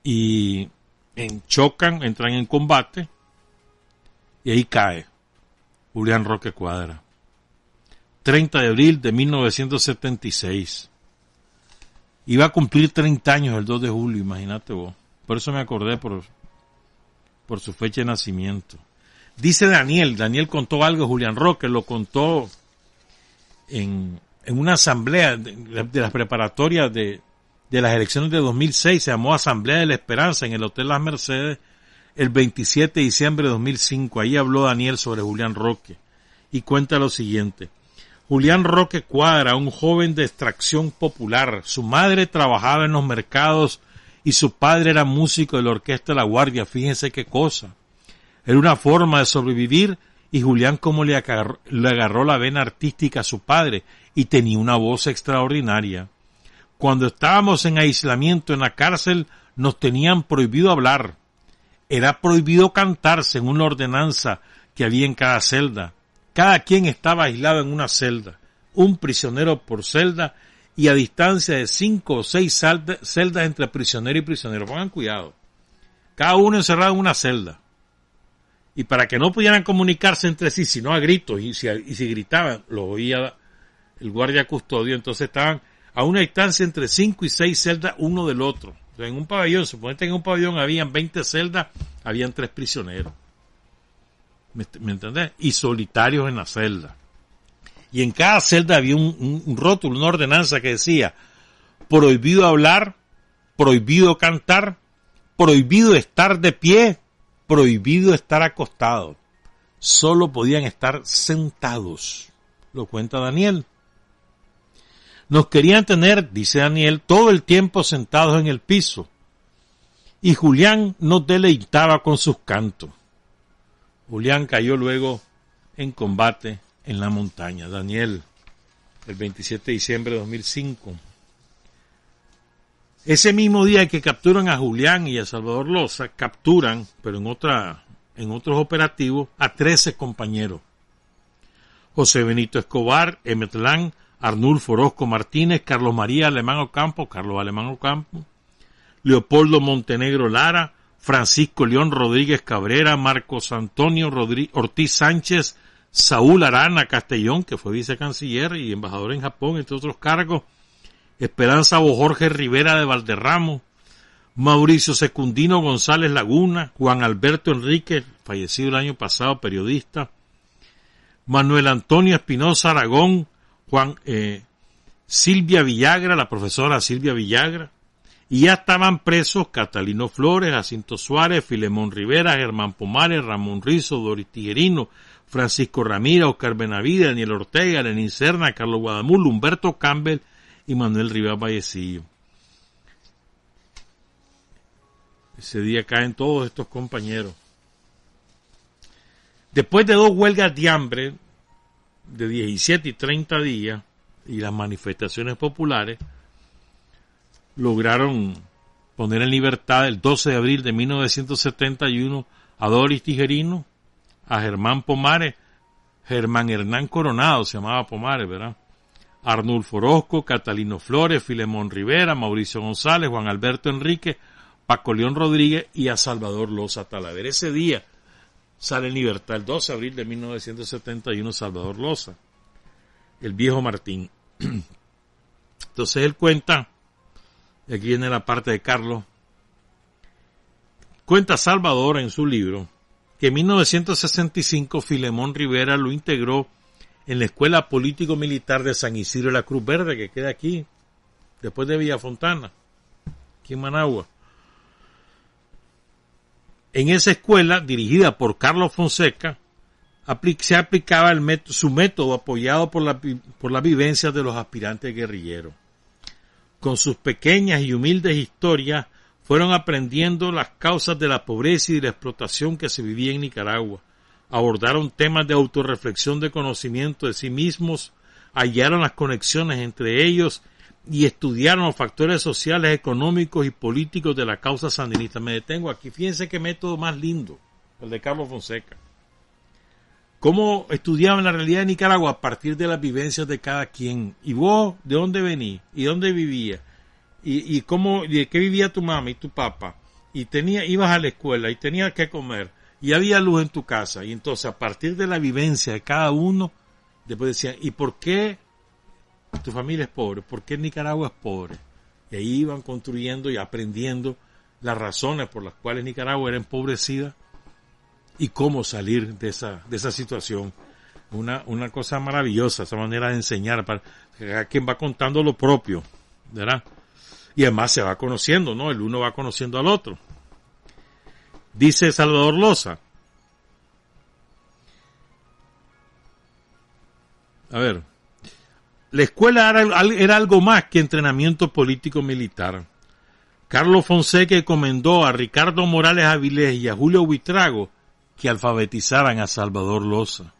Y en, chocan, entran en combate, y ahí cae Julián Roque Cuadra 30 de abril de 1976. Iba a cumplir 30 años el 2 de julio, imagínate vos. Por eso me acordé por, por su fecha de nacimiento. Dice Daniel, Daniel contó algo, Julián Roque lo contó en, en una asamblea de, de las preparatorias de, de las elecciones de 2006, se llamó Asamblea de la Esperanza en el Hotel Las Mercedes el 27 de diciembre de 2005. Ahí habló Daniel sobre Julián Roque y cuenta lo siguiente. Julián Roque Cuadra, un joven de extracción popular. Su madre trabajaba en los mercados y su padre era músico de la Orquesta la Guardia. Fíjense qué cosa. Era una forma de sobrevivir y Julián como le agarró, le agarró la vena artística a su padre y tenía una voz extraordinaria. Cuando estábamos en aislamiento en la cárcel nos tenían prohibido hablar. Era prohibido cantar según la ordenanza que había en cada celda. Cada quien estaba aislado en una celda, un prisionero por celda y a distancia de cinco o seis celdas entre prisionero y prisionero. Pongan cuidado. Cada uno encerrado en una celda. Y para que no pudieran comunicarse entre sí, sino a gritos, y si, y si gritaban, lo oía el guardia custodio, entonces estaban a una distancia entre cinco y seis celdas uno del otro. En un pabellón, suponete que en un pabellón habían 20 celdas, habían tres prisioneros. ¿Me, entendés? Y solitarios en la celda. Y en cada celda había un, un, un rótulo, una ordenanza que decía, prohibido hablar, prohibido cantar, prohibido estar de pie, prohibido estar acostado. Solo podían estar sentados. Lo cuenta Daniel. Nos querían tener, dice Daniel, todo el tiempo sentados en el piso. Y Julián nos deleitaba con sus cantos. Julián cayó luego en combate en la montaña. Daniel, el 27 de diciembre de 2005. Ese mismo día que capturan a Julián y a Salvador Loza, capturan, pero en otra, en otros operativos, a 13 compañeros. José Benito Escobar, Emetlán, Arnulfo Orozco Martínez, Carlos María Alemán Ocampo, Carlos Alemán Ocampo, Leopoldo Montenegro Lara, Francisco León Rodríguez Cabrera, Marcos Antonio Ortiz Sánchez, Saúl Arana Castellón, que fue vicecanciller y embajador en Japón, entre otros cargos, Esperanza Jorge Rivera de Valderramo, Mauricio Secundino González Laguna, Juan Alberto Enrique, fallecido el año pasado, periodista, Manuel Antonio Espinosa Aragón, Juan eh, Silvia Villagra, la profesora Silvia Villagra, y ya estaban presos Catalino Flores, Jacinto Suárez, Filemón Rivera, Germán Pomares, Ramón Rizo, Doris Tiguerino, Francisco Ramírez, Oscar Benavide, Daniel Ortega, Lenín Serna, Carlos Guadamul, Humberto Campbell y Manuel Rivera Vallecillo. Ese día caen todos estos compañeros. Después de dos huelgas de hambre de 17 y 30 días y las manifestaciones populares, lograron poner en libertad el 12 de abril de 1971 a Doris Tijerino, a Germán Pomares, Germán Hernán Coronado se llamaba Pomares, ¿verdad? Arnulfo Orozco, Catalino Flores, Filemón Rivera, Mauricio González, Juan Alberto Enrique, Paco León Rodríguez y a Salvador Loza Talaver. Ese día sale en libertad el 12 de abril de 1971 Salvador Loza, el viejo Martín. Entonces él cuenta y aquí viene la parte de Carlos, cuenta Salvador en su libro que en 1965 Filemón Rivera lo integró en la Escuela Político Militar de San Isidro de la Cruz Verde, que queda aquí, después de Villa Fontana, aquí en Managua. En esa escuela, dirigida por Carlos Fonseca, se aplicaba su método apoyado por la, por la vivencia de los aspirantes guerrilleros. Con sus pequeñas y humildes historias, fueron aprendiendo las causas de la pobreza y de la explotación que se vivía en Nicaragua. Abordaron temas de autorreflexión de conocimiento de sí mismos, hallaron las conexiones entre ellos y estudiaron los factores sociales, económicos y políticos de la causa sandinista. Me detengo aquí. Fíjense qué método más lindo, el de Carlos Fonseca. Cómo estudiaban la realidad de Nicaragua a partir de las vivencias de cada quien. Y vos, ¿de dónde venís? ¿Y dónde vivía? ¿Y, y cómo, de qué vivía tu mamá y tu papá? Y tenía, ibas a la escuela y tenías que comer. Y había luz en tu casa. Y entonces, a partir de la vivencia de cada uno, después decían, ¿y por qué tu familia es pobre, ¿por qué Nicaragua es pobre? Y ahí iban construyendo y aprendiendo las razones por las cuales Nicaragua era empobrecida y cómo salir de esa, de esa situación. Una, una cosa maravillosa, esa manera de enseñar, para quien va contando lo propio, ¿verdad? Y además se va conociendo, ¿no? El uno va conociendo al otro. Dice Salvador Loza. A ver, la escuela era, algo más que entrenamiento político militar. Carlos Fonseca encomendó a Ricardo Morales Avilés y a Julio Buitrago que alfabetizaran a Salvador Loza.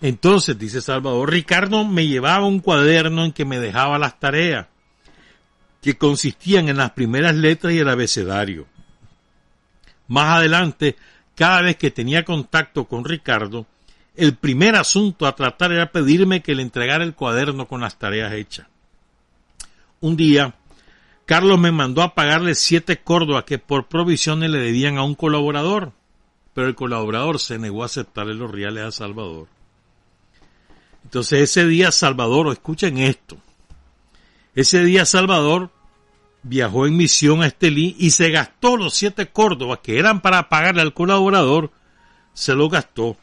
Entonces, dice Salvador, Ricardo me llevaba un cuaderno en que me dejaba las tareas, que consistían en las primeras letras y el abecedario. Más adelante, cada vez que tenía contacto con Ricardo, el primer asunto a tratar era pedirme que le entregara el cuaderno con las tareas hechas. Un día, Carlos me mandó a pagarle siete córdobas que por provisiones le debían a un colaborador, pero el colaborador se negó a aceptarle los reales a Salvador. Entonces ese día Salvador, escuchen esto, ese día Salvador viajó en misión a Estelí y se gastó los siete córdobas que eran para pagarle al colaborador, se lo gastó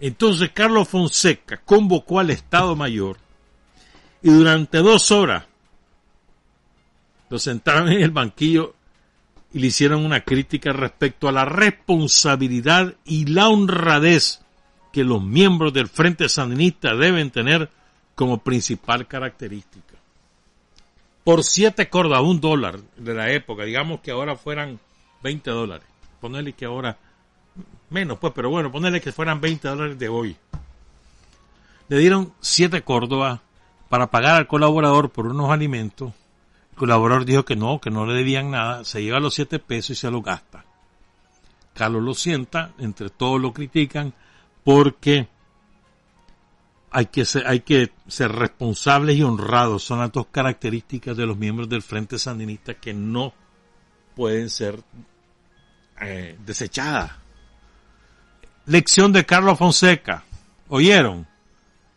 entonces Carlos Fonseca convocó al Estado Mayor y durante dos horas lo sentaron en el banquillo y le hicieron una crítica respecto a la responsabilidad y la honradez que los miembros del Frente Sandinista deben tener como principal característica. Por siete cordas, un dólar de la época, digamos que ahora fueran 20 dólares, ponerle que ahora menos pues, pero bueno, ponerle que fueran 20 dólares de hoy. Le dieron 7 Córdoba para pagar al colaborador por unos alimentos. El colaborador dijo que no, que no le debían nada, se lleva los 7 pesos y se lo gasta. Carlos lo sienta, entre todos lo critican, porque hay que ser, hay que ser responsables y honrados. Son las dos características de los miembros del Frente Sandinista que no pueden ser eh, desechadas. Lección de Carlos Fonseca. ¿Oyeron?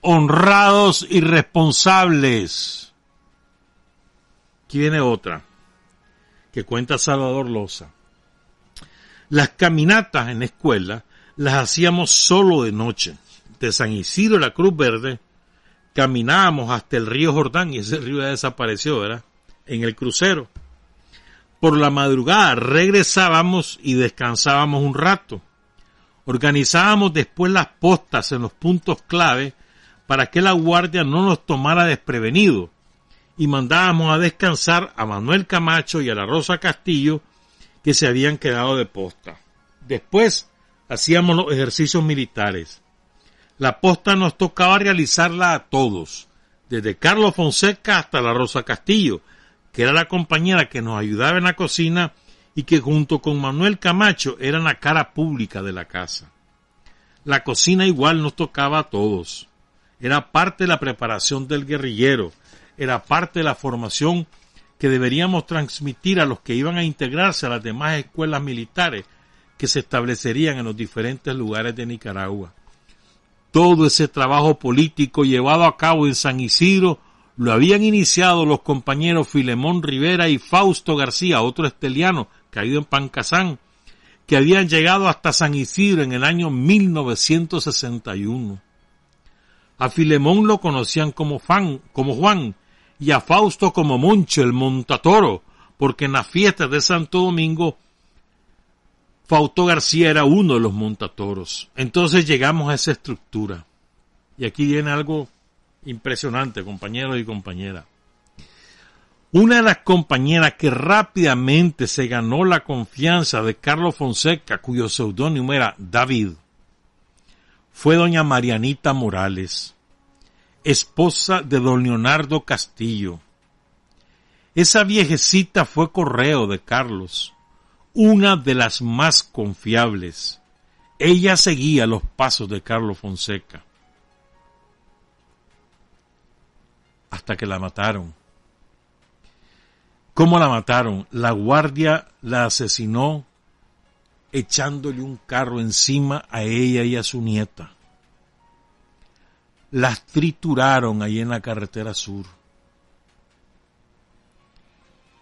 Honrados y responsables. Aquí viene otra que cuenta Salvador Loza. Las caminatas en la escuela las hacíamos solo de noche. De San Isidro la Cruz Verde caminábamos hasta el río Jordán y ese río ya desapareció, ¿verdad? En el crucero. Por la madrugada regresábamos y descansábamos un rato. Organizábamos después las postas en los puntos clave para que la guardia no nos tomara desprevenido y mandábamos a descansar a Manuel Camacho y a la Rosa Castillo que se habían quedado de posta. Después hacíamos los ejercicios militares. La posta nos tocaba realizarla a todos, desde Carlos Fonseca hasta la Rosa Castillo, que era la compañera que nos ayudaba en la cocina y que junto con Manuel Camacho eran la cara pública de la casa. La cocina igual nos tocaba a todos. Era parte de la preparación del guerrillero, era parte de la formación que deberíamos transmitir a los que iban a integrarse a las demás escuelas militares que se establecerían en los diferentes lugares de Nicaragua. Todo ese trabajo político llevado a cabo en San Isidro lo habían iniciado los compañeros Filemón Rivera y Fausto García, otro esteliano caído en Pancasán, que habían llegado hasta San Isidro en el año 1961. A Filemón lo conocían como, Fan, como Juan y a Fausto como Moncho, el montatoro, porque en las fiestas de Santo Domingo Fausto García era uno de los montatoros. Entonces llegamos a esa estructura. Y aquí viene algo impresionante, compañeros y compañeras. Una de las compañeras que rápidamente se ganó la confianza de Carlos Fonseca, cuyo seudónimo era David, fue doña Marianita Morales, esposa de don Leonardo Castillo. Esa viejecita fue correo de Carlos, una de las más confiables. Ella seguía los pasos de Carlos Fonseca. Hasta que la mataron. ¿Cómo la mataron? La guardia la asesinó echándole un carro encima a ella y a su nieta. Las trituraron ahí en la carretera sur.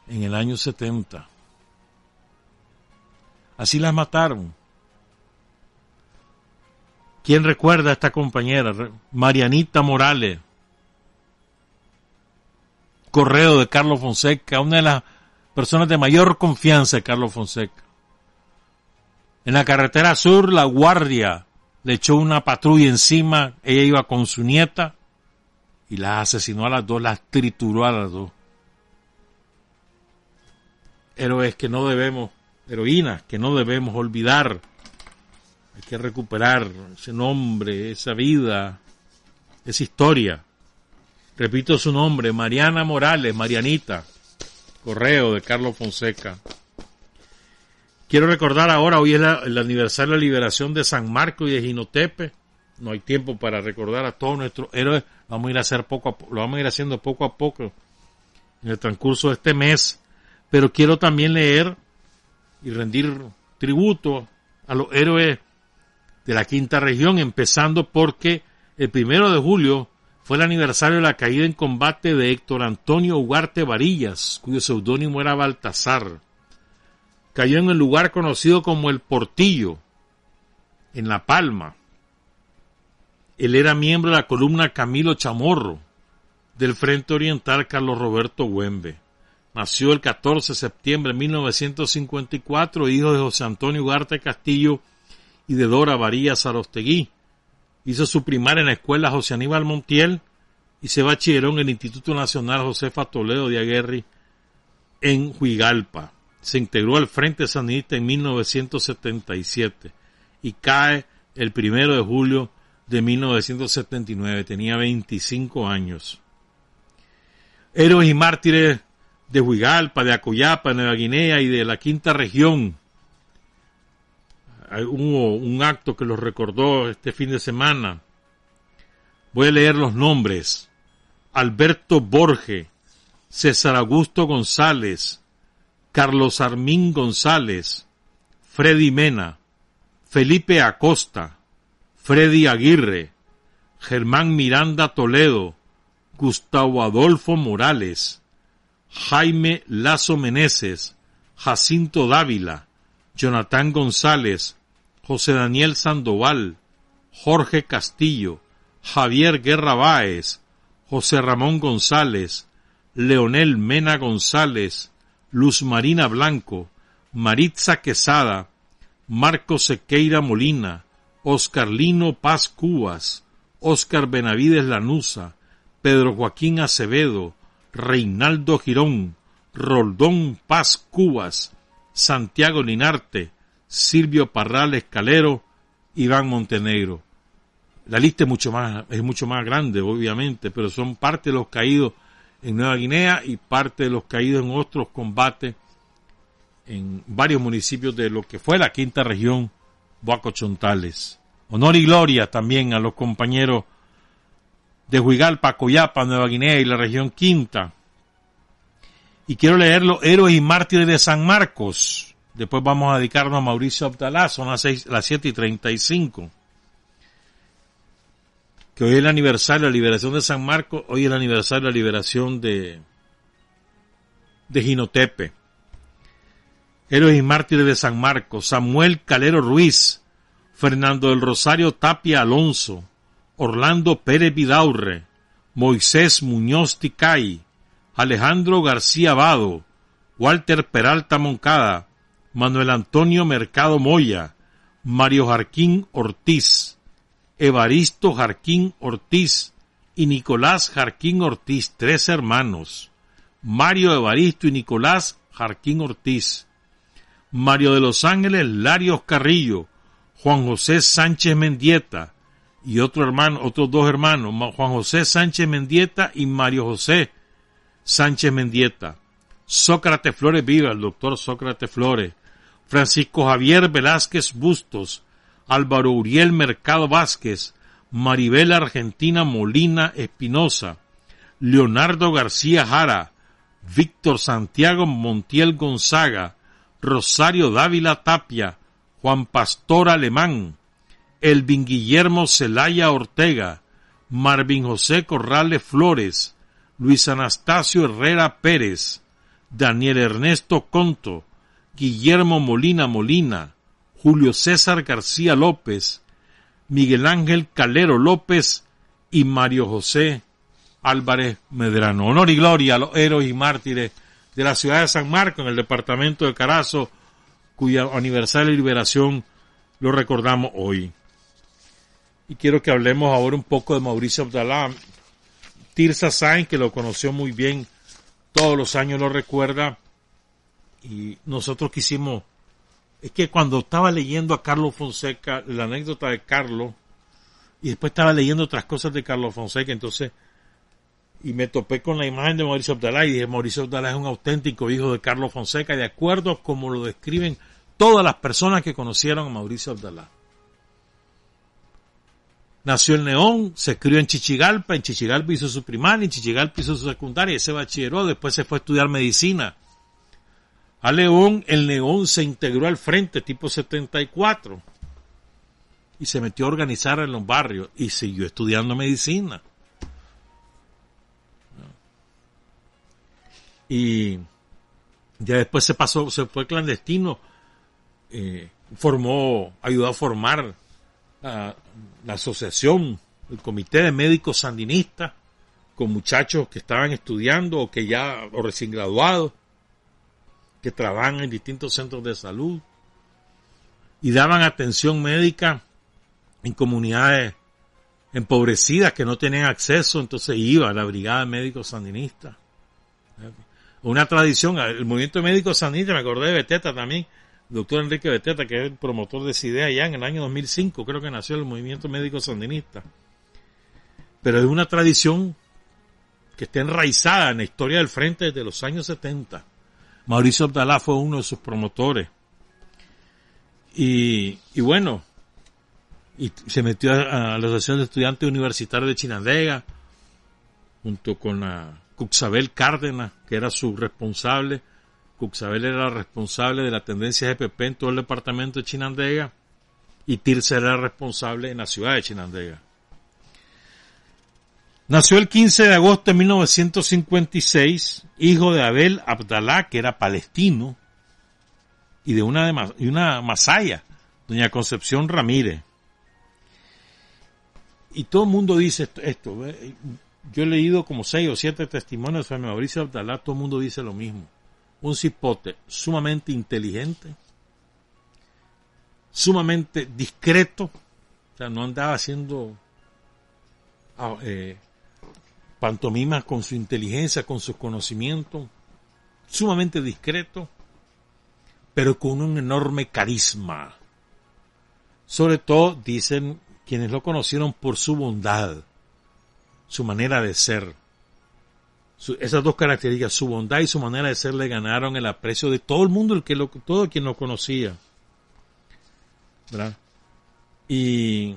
En el año 70. Así las mataron. ¿Quién recuerda a esta compañera? Marianita Morales correo de Carlos Fonseca, una de las personas de mayor confianza de Carlos Fonseca. En la carretera sur, la guardia le echó una patrulla encima, ella iba con su nieta y las asesinó a las dos, las trituró a las dos. Héroes que no debemos, heroínas que no debemos olvidar. Hay que recuperar ese nombre, esa vida, esa historia. Repito su nombre, Mariana Morales, Marianita. Correo de Carlos Fonseca. Quiero recordar ahora, hoy es el aniversario de la liberación de San Marco y de Ginotepe. No hay tiempo para recordar a todos nuestros héroes. Vamos a ir a hacer poco lo vamos a ir haciendo poco a poco en el transcurso de este mes. Pero quiero también leer y rendir tributo a los héroes de la quinta región, empezando porque el primero de julio fue el aniversario de la caída en combate de Héctor Antonio Ugarte Varillas, cuyo seudónimo era Baltasar. Cayó en el lugar conocido como El Portillo, en La Palma. Él era miembro de la columna Camilo Chamorro, del Frente Oriental Carlos Roberto Güembe. Nació el 14 de septiembre de 1954, hijo de José Antonio Ugarte Castillo y de Dora Varillas Arostegui Hizo su primaria en la escuela José Aníbal Montiel y se bachilleró en el Instituto Nacional Josefa Toledo de Aguerri en Huigalpa. Se integró al Frente Sandinista en 1977 y cae el primero de julio de 1979. Tenía 25 años. Héroes y mártires de Huigalpa, de Acoyapa, Nueva Guinea y de la quinta región hubo un acto que los recordó este fin de semana. Voy a leer los nombres. Alberto Borge, César Augusto González, Carlos Armín González, Freddy Mena, Felipe Acosta, Freddy Aguirre, Germán Miranda Toledo, Gustavo Adolfo Morales, Jaime Lazo Meneses, Jacinto Dávila, Jonathan González, José Daniel Sandoval, Jorge Castillo, Javier Guerra Báez, José Ramón González, Leonel Mena González, Luz Marina Blanco, Maritza Quesada, Marco Sequeira Molina, Oscar Lino Paz Cubas, Oscar Benavides Lanusa, Pedro Joaquín Acevedo, Reinaldo Girón, Roldón Paz Cubas, Santiago Linarte, Silvio Parral Escalero, Iván Montenegro. La lista es mucho más, es mucho más grande, obviamente, pero son parte de los caídos en Nueva Guinea y parte de los caídos en otros combates en varios municipios de lo que fue la quinta región, Boaco Chontales. Honor y gloria también a los compañeros de Huigalpa, Coyapa, Nueva Guinea y la región quinta. Y quiero leer los héroes y mártires de San Marcos. Después vamos a dedicarnos a Mauricio Abdalá, son las, seis, las 7 y 35. Que hoy es el aniversario de la liberación de San Marcos, hoy es el aniversario de la liberación de, de Ginotepe. Héroes y mártires de San Marcos, Samuel Calero Ruiz, Fernando del Rosario Tapia Alonso, Orlando Pérez Vidaurre, Moisés Muñoz Ticay, Alejandro García Vado, Walter Peralta Moncada, Manuel Antonio Mercado Moya, Mario Jarquín Ortiz, Evaristo Jarquín Ortiz y Nicolás Jarquín Ortiz, tres hermanos. Mario Evaristo y Nicolás Jarquín Ortiz. Mario de los Ángeles Larios Carrillo, Juan José Sánchez Mendieta y otro hermano, otros dos hermanos, Juan José Sánchez Mendieta y Mario José Sánchez Mendieta. Sócrates Flores Viva, el doctor Sócrates Flores. Francisco Javier Velázquez Bustos, Álvaro Uriel Mercado Vázquez, Maribel Argentina Molina Espinosa, Leonardo García Jara, Víctor Santiago Montiel Gonzaga, Rosario Dávila Tapia, Juan Pastor Alemán, Elvin Guillermo Celaya Ortega, Marvin José Corrales Flores, Luis Anastasio Herrera Pérez, Daniel Ernesto Conto, Guillermo Molina Molina, Julio César García López, Miguel Ángel Calero López y Mario José Álvarez Medrano. Honor y gloria a los héroes y mártires de la ciudad de San Marcos, en el departamento de Carazo, cuya aniversario de liberación lo recordamos hoy. Y quiero que hablemos ahora un poco de Mauricio Abdalá. Tirsa Sainz, que lo conoció muy bien, todos los años lo recuerda, y nosotros quisimos, es que cuando estaba leyendo a Carlos Fonseca, la anécdota de Carlos, y después estaba leyendo otras cosas de Carlos Fonseca, entonces, y me topé con la imagen de Mauricio Abdalá y dije, Mauricio Abdalá es un auténtico hijo de Carlos Fonseca, de acuerdo como lo describen todas las personas que conocieron a Mauricio Abdalá. Nació en León, se crió en Chichigalpa, en Chichigalpa hizo su primaria, en Chichigalpa hizo su secundaria, se bachilleró, después se fue a estudiar medicina a León, el León se integró al frente tipo 74 y se metió a organizar en los barrios y siguió estudiando medicina. Y ya después se pasó, se fue clandestino, eh, formó, ayudó a formar la, la asociación, el comité de médicos sandinistas, con muchachos que estaban estudiando o que ya, o recién graduados que trabajan en distintos centros de salud y daban atención médica en comunidades empobrecidas que no tenían acceso, entonces iba la Brigada de Médicos Sandinistas. Una tradición, el movimiento médico sandinista, me acordé de Beteta también, doctor Enrique Beteta, que es el promotor de esa idea ya en el año 2005, creo que nació el movimiento médico sandinista. Pero es una tradición que está enraizada en la historia del frente desde los años 70 Mauricio Abdalá fue uno de sus promotores. Y, bueno, y se metió a, la Asociación de Estudiantes Universitarios de Chinandega, junto con la Cuxabel Cárdenas, que era su responsable. Cuxabel era responsable de la tendencia GPP en todo el departamento de Chinandega y Tirce era responsable en la ciudad de Chinandega. Nació el 15 de agosto de 1956, hijo de Abel Abdalá, que era palestino, y de una, de, una masaya, doña Concepción Ramírez. Y todo el mundo dice esto, Yo he leído como seis o siete testimonios de Mauricio Abdalá, todo el mundo dice lo mismo. Un cipote sumamente inteligente, sumamente discreto, o sea, no andaba haciendo ah, eh, pantomima con su inteligencia, con sus conocimientos, sumamente discreto, pero con un enorme carisma. Sobre todo, dicen quienes lo conocieron por su bondad, su manera de ser. esas dos características, su bondad y su manera de ser, le ganaron el aprecio de todo el mundo, el que lo, todo quien lo conocía. ¿verdad? Y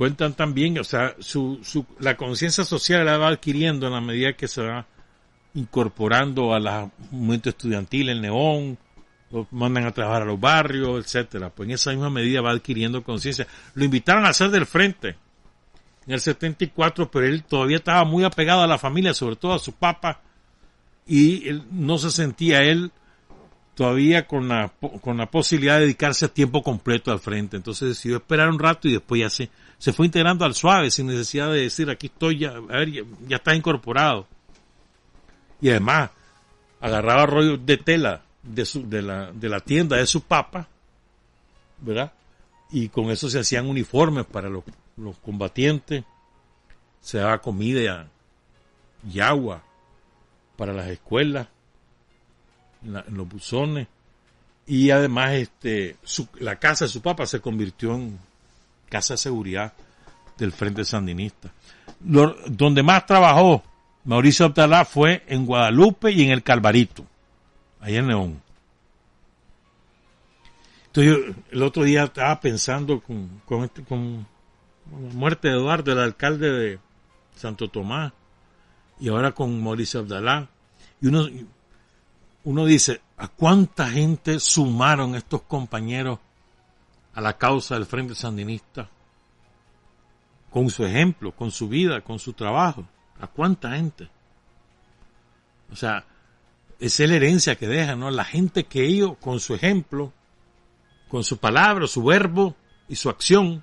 cuentan también, o sea, su, su, la conciencia social la va adquiriendo en la medida que se va incorporando al movimiento estudiantil en Neón, lo mandan a trabajar a los barrios, etcétera. Pues en esa misma medida va adquiriendo conciencia. Lo invitaron a ser del frente en el 74, pero él todavía estaba muy apegado a la familia, sobre todo a su papá, y él no se sentía él todavía con la, con la posibilidad de dedicarse a tiempo completo al frente. Entonces decidió esperar un rato y después ya se, se fue integrando al suave sin necesidad de decir aquí estoy ya, a ver, ya, ya está incorporado. Y además agarraba rollos de tela de, su, de, la, de la tienda de su papa, ¿verdad? Y con eso se hacían uniformes para los, los combatientes, se daba comida y agua para las escuelas, en, la- en los buzones, y además este, su- la casa de su papa se convirtió en casa de seguridad del Frente Sandinista. Donde más trabajó Mauricio Abdalá fue en Guadalupe y en el Calvarito, ahí en León. Entonces yo el otro día estaba pensando con, con, este- con la muerte de Eduardo, el alcalde de Santo Tomás, y ahora con Mauricio Abdalá. Y uno, uno dice, ¿a cuánta gente sumaron estos compañeros a la causa del Frente Sandinista? Con su ejemplo, con su vida, con su trabajo. ¿A cuánta gente? O sea, esa es la herencia que dejan, ¿no? La gente que ellos, con su ejemplo, con su palabra, su verbo y su acción,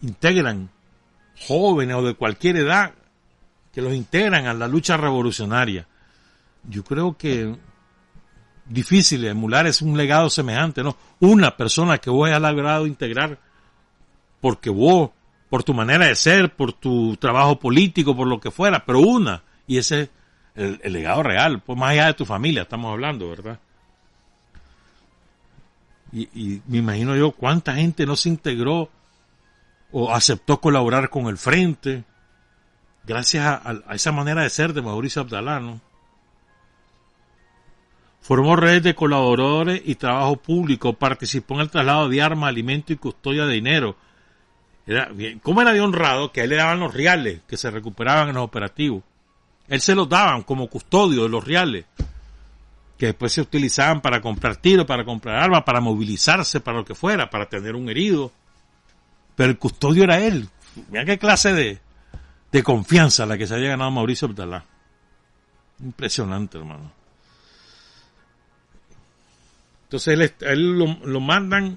integran jóvenes o de cualquier edad que los integran a la lucha revolucionaria. Yo creo que difícil emular es un legado semejante, ¿no? Una persona que vos hayas logrado integrar porque vos, por tu manera de ser, por tu trabajo político, por lo que fuera, pero una, y ese es el, legado real, pues más allá de tu familia estamos hablando, ¿verdad? Y, y me imagino yo cuánta gente no se integró o aceptó colaborar con el frente, gracias a esa manera de ser de Mauricio Abdalá, ¿no? Formó redes de colaboradores y trabajo público, participó en el traslado de armas, alimento y custodia de dinero. Era bien, ¿Cómo era de honrado que a él le daban los reales que se recuperaban en los operativos? Él se los daban como custodio de los reales, que después se utilizaban para comprar tiros, para comprar armas, para movilizarse, para lo que fuera, para tener un herido. Pero el custodio era él. Mira qué clase de, de confianza la que se había ganado Mauricio Abdalá. Impresionante, hermano. Entonces él, lo, mandan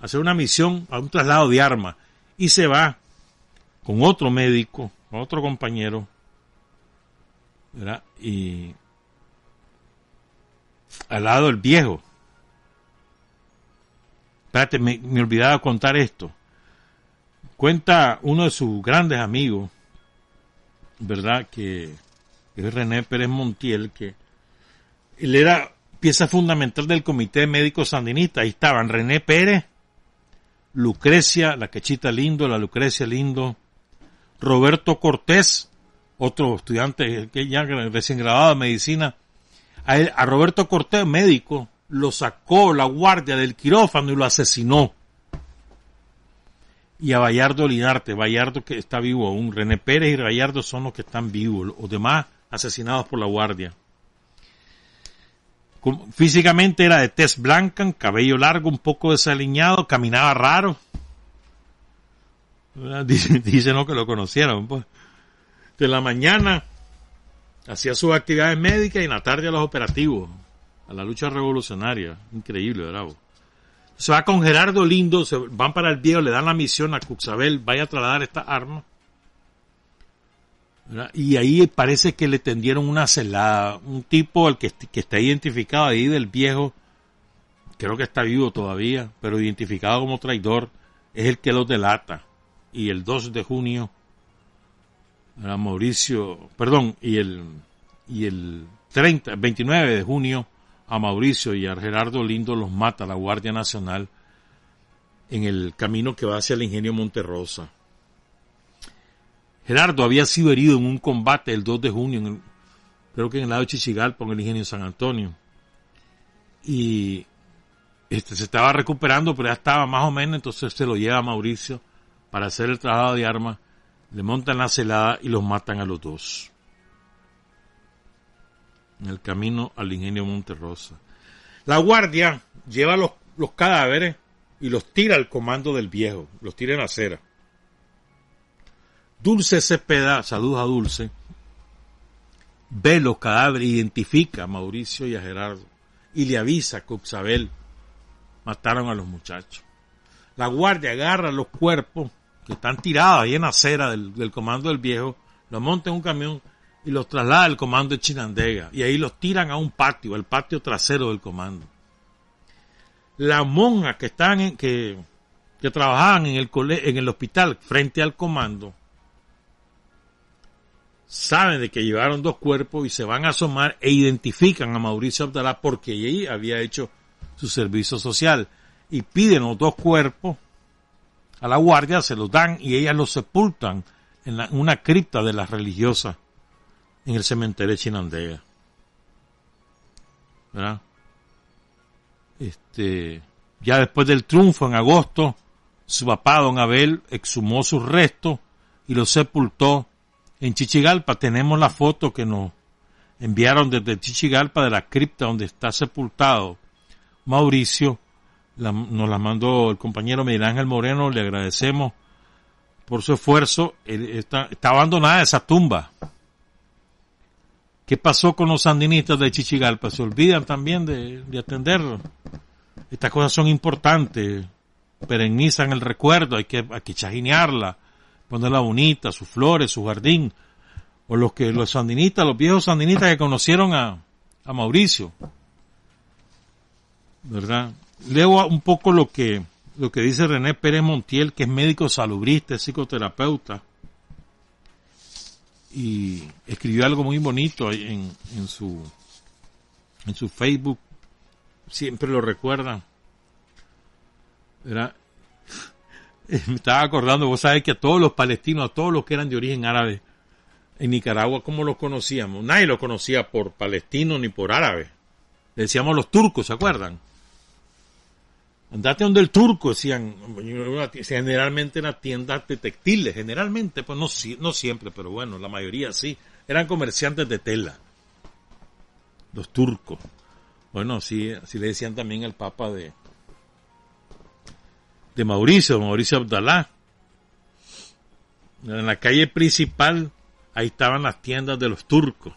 a hacer una misión, a un traslado de armas, y se va con otro médico, con otro compañero, ¿verdad? Y al lado del viejo. Espérate, me, me olvidaba contar esto. Cuenta uno de sus grandes amigos, ¿verdad? Que es René Pérez Montiel, que él era pieza fundamental del Comité Médico Sandinista. Ahí estaban René Pérez, Lucrecia, la quechita lindo, la Lucrecia lindo, Roberto Cortés, otro estudiante que ya recién graduado de medicina. A, Roberto Cortés, médico, lo sacó la guardia del quirófano y lo asesinó. Y a Bayardo Linarte, Bayardo que está vivo aún, René Pérez y Bayardo son los que están vivos, los demás asesinados por la guardia. Físicamente era de tez blanca, cabello largo, un poco desaliñado, caminaba raro. ¿Verdad? Dice, dice, no que lo conocieron. Pues. De la mañana hacía sus actividades médicas y en la tarde a los operativos, a la lucha revolucionaria. Increíble, bravo. Se va con Gerardo Lindo, se van para el viejo, le dan la misión a Cuxabel, vaya a trasladar esta arma. Y ahí parece que le tendieron una celada. Un tipo al que, que está identificado ahí del viejo, creo que está vivo todavía, pero identificado como traidor, es el que los delata. Y el 2 de junio, ¿verdad? Mauricio, perdón, y el, y el 30, 29 de junio, a Mauricio y a Gerardo Lindo los mata la Guardia Nacional en el camino que va hacia el ingenio Monterrosa. Gerardo había sido herido en un combate el 2 de junio, en el- creo que en el lado de Chichigalpa, en el ingenio San Antonio. Y este se estaba recuperando, pero ya estaba más o menos, entonces se lo lleva a Mauricio para hacer el trabajo de armas, le montan la celada y los matan a los dos. En el camino al ingenio Monterrosa. La guardia lleva los, los cadáveres y los tira al comando del viejo, los tira en la acera. Dulce Cepeda, saludos a Dulce, ve los cadáveres, identifica a Mauricio y a Gerardo y le avisa que Uxabel mataron a los muchachos. La guardia agarra los cuerpos que están tirados ahí en la acera del, del comando del viejo, los monta en un camión y los traslada al comando de Chinandega y ahí los tiran a un patio, al patio trasero del comando. Las monjas que que, que trabajaban en el en el hospital frente al comando saben de que llevaron dos cuerpos y se van a asomar e identifican a Mauricio Abdalá porque ahí había hecho su servicio social y piden los dos cuerpos a la guardia, se los dan y ellas los sepultan en una cripta de las religiosas en el cementerio de Chinandega. ¿Verdad? Este, ya después del triunfo en agosto, su papá, don Abel, exhumó sus restos y los sepultó en Chichigalpa. Tenemos la foto que nos enviaron desde Chichigalpa de la cripta donde está sepultado Mauricio. Nos la mandó el compañero Miguel Ángel Moreno. Le agradecemos por su esfuerzo. Está, abandonada esa tumba. ¿Qué pasó con los sandinistas de Chichigalpa? Se olvidan también de, de atenderlo. Estas cosas son importantes, perennizan el recuerdo, hay que, hay que ponerla bonita, sus flores, su jardín. O los que, los sandinistas, los viejos sandinistas que conocieron a, a Mauricio. ¿Verdad? Leo un poco lo que, lo que dice René Pérez Montiel, que es médico salubrista, es psicoterapeuta y escribió algo muy bonito en, en su en su Facebook siempre lo recuerdan ¿verdad? me estaba acordando vos sabés que a todos los palestinos a todos los que eran de origen árabe en Nicaragua ¿cómo los conocíamos? nadie los conocía por palestino ni por árabe le decíamos los turcos ¿se acuerdan? andate donde el turco, decían, generalmente eran tiendas de textiles, generalmente, pues no, no siempre, pero bueno, la mayoría sí, eran comerciantes de tela, los turcos. Bueno, sí, así le decían también al papa de, de Mauricio, Mauricio Abdalá. En la calle principal, ahí estaban las tiendas de los turcos.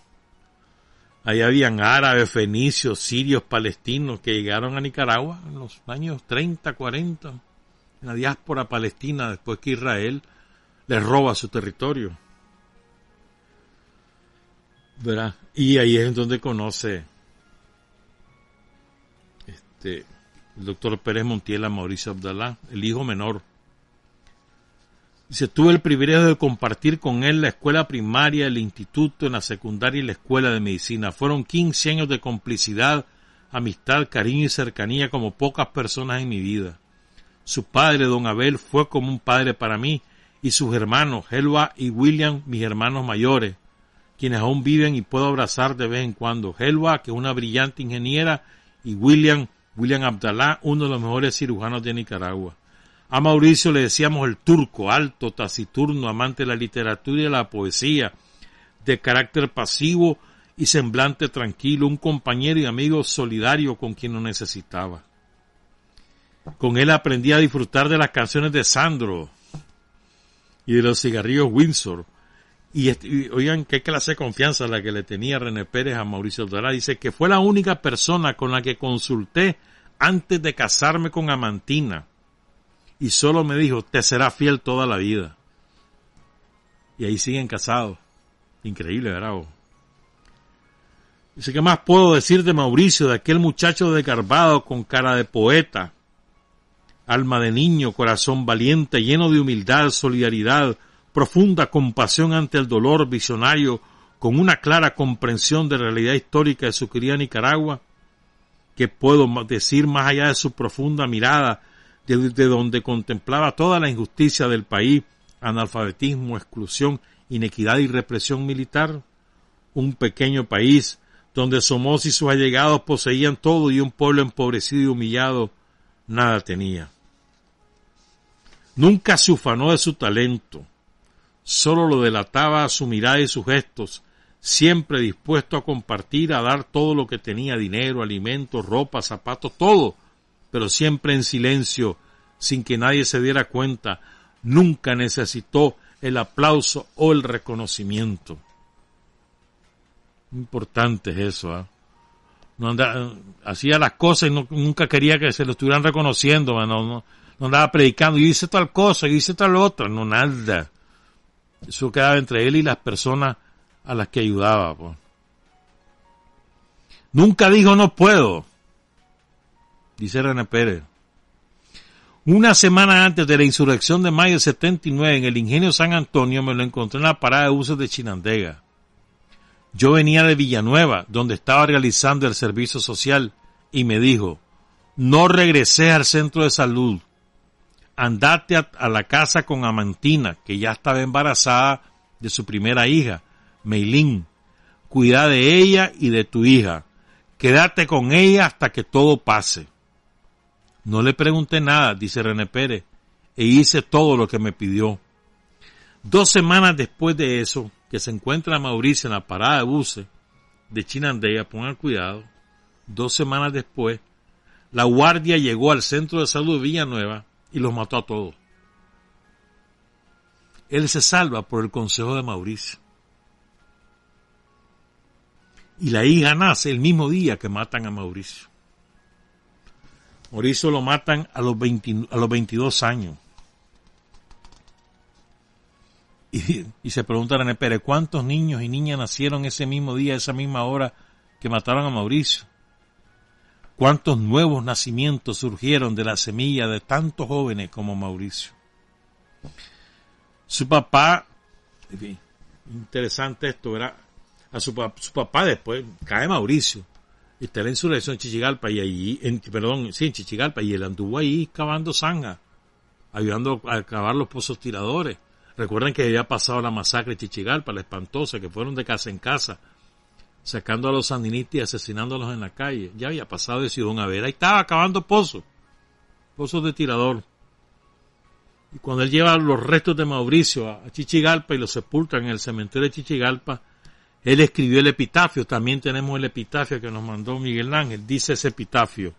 Ahí habían árabes, fenicios, sirios, palestinos que llegaron a Nicaragua en los años 30, 40, en la diáspora palestina después que Israel les roba su territorio. ¿Verdad? Y ahí es donde conoce este, el doctor Pérez Montiel a Mauricio Abdalá, el hijo menor Dice, tuve el privilegio de compartir con él la escuela primaria, el instituto, en la secundaria y la escuela de medicina. Fueron 15 años de complicidad, amistad, cariño y cercanía como pocas personas en mi vida. Su padre, don Abel, fue como un padre para mí, y sus hermanos, Helva y William, mis hermanos mayores, quienes aún viven y puedo abrazar de vez en cuando. Helva, que es una brillante ingeniera, y William, William Abdalá, uno de los mejores cirujanos de Nicaragua. A Mauricio le decíamos el turco, alto, taciturno, amante de la literatura y de la poesía, de carácter pasivo y semblante tranquilo, un compañero y amigo solidario con quien lo necesitaba. Con él aprendí a disfrutar de las canciones de Sandro y de los cigarrillos Windsor. Y, oigan qué clase de confianza la que le tenía René Pérez a Mauricio Dorá. Dice que fue la única persona con la que consulté antes de casarme con Amantina y solo me dijo, te será fiel toda la vida. Y ahí siguen casados. Increíble, ¿verdad? Dice, ¿qué más puedo decir de Mauricio, de aquel muchacho desgarbado con cara de poeta? Alma de niño, corazón valiente, lleno de humildad, solidaridad, profunda compasión ante el dolor, visionario, con una clara comprensión de la realidad histórica de su querida Nicaragua. ¿Qué puedo decir más allá de su profunda mirada desde donde contemplaba toda la injusticia del país, analfabetismo, exclusión, inequidad y represión militar, un pequeño país donde Somos y sus allegados poseían todo y un pueblo empobrecido y humillado nada tenía. Nunca se ufanó de su talento, solo lo delataba su mirada y sus gestos, siempre dispuesto a compartir, a dar todo lo que tenía, dinero, alimentos, ropa, zapatos, todo, pero siempre en silencio, sin que nadie se diera cuenta, nunca necesitó el aplauso o el reconocimiento. Importante es eso, ¿ah? No anda, hacía las cosas y nunca quería que se lo estuvieran reconociendo, no, no, no andaba predicando, y hice tal cosa, y hice tal otra, no nada. Eso quedaba entre él y las personas a las que ayudaba. Nunca dijo no puedo, dice René Pérez. Una semana antes de la insurrección de mayo del 79 en el ingenio San Antonio me lo encontré en la parada de buses de Chinandega. Yo venía de Villanueva, donde estaba realizando el servicio social, y me dijo, no regresé al centro de salud, andate a, la casa con Amantina, que ya estaba embarazada de su primera hija, Meilín. Cuida de ella y de tu hija. Quédate con ella hasta que todo pase. No le pregunté nada, dice René Pérez, e hice todo lo que me pidió. Dos semanas después de eso, que se encuentra Mauricio en la parada de buses de Chinandega, pongan cuidado, dos semanas después, la guardia llegó al centro de salud de Villanueva y los mató a todos. Él se salva por el consejo de Mauricio. Y la hija nace el mismo día que matan a Mauricio. Mauricio lo matan a los, 20 a los 22 años. Y, y se pregunta René Pérez, ¿cuántos niños y niñas nacieron ese mismo día, esa misma hora que mataron a Mauricio? ¿Cuántos nuevos nacimientos surgieron de la semilla de tantos jóvenes como Mauricio? Su papá, interesante esto, ¿verdad? A su, pa- su papá después cae Mauricio y está la insurrección en Chichigalpa y allí, en, perdón, sí, en Chichigalpa y él anduvo ahí cavando zanja, ayudando a cavar los pozos tiradores. Recuerden que había pasado la masacre de Chichigalpa, la espantosa, que fueron de casa en casa, sacando a los sandinistas y asesinándolos en la calle. Ya había pasado de Ciudad a ver, ahí estaba cavando pozos, pozos de tirador. Y cuando él lleva los restos de Mauricio a Chichigalpa y los sepulta en el cementerio de Chichigalpa, él escribió el epitafio. También tenemos el epitafio que nos mandó Miguel Ángel. Dice ese epitafio.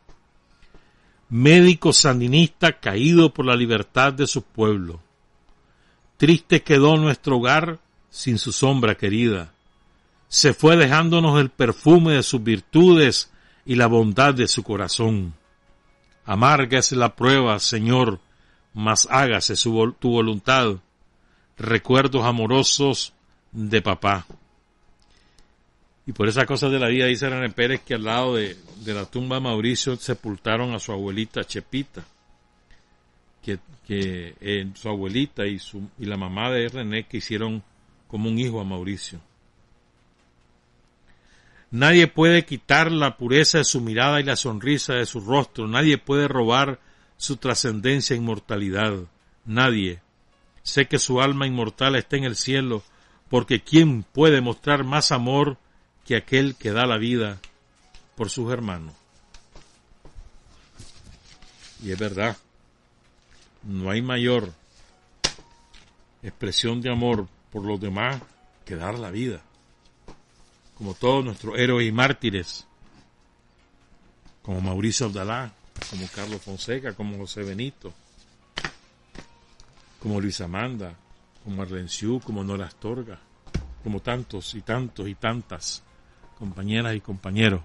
Médico sandinista caído por la libertad de su pueblo. Triste quedó nuestro hogar sin su sombra querida. Se fue dejándonos el perfume de sus virtudes y la bondad de su corazón. Amarga la prueba, Señor, mas hágase su tu voluntad. Recuerdos amorosos de papá. Y por esas cosas de la vida dice René Pérez que al lado de, de la tumba de Mauricio sepultaron a su abuelita Chepita. Que, que eh, su abuelita y, su, y la mamá de René que hicieron como un hijo a Mauricio. Nadie puede quitar la pureza de su mirada y la sonrisa de su rostro. Nadie puede robar su trascendencia e inmortalidad. Nadie. Sé que su alma inmortal está en el cielo, porque ¿quién puede mostrar más amor que aquel que da la vida por sus hermanos? Y es verdad, no hay mayor expresión de amor por los demás que dar la vida. Como todos nuestros héroes y mártires, como Mauricio Abdalá, como Carlos Fonseca, como José Benito, como Luis Amanda, como Arlenciú, como Nora Astorga, como tantos y tantos y tantas compañeras y compañeros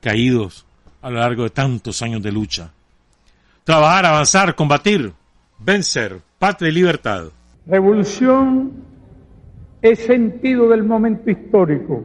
caídos a lo largo de tantos años de lucha. Trabajar, avanzar, combatir, vencer, patria y libertad. Revolución es sentido del momento histórico.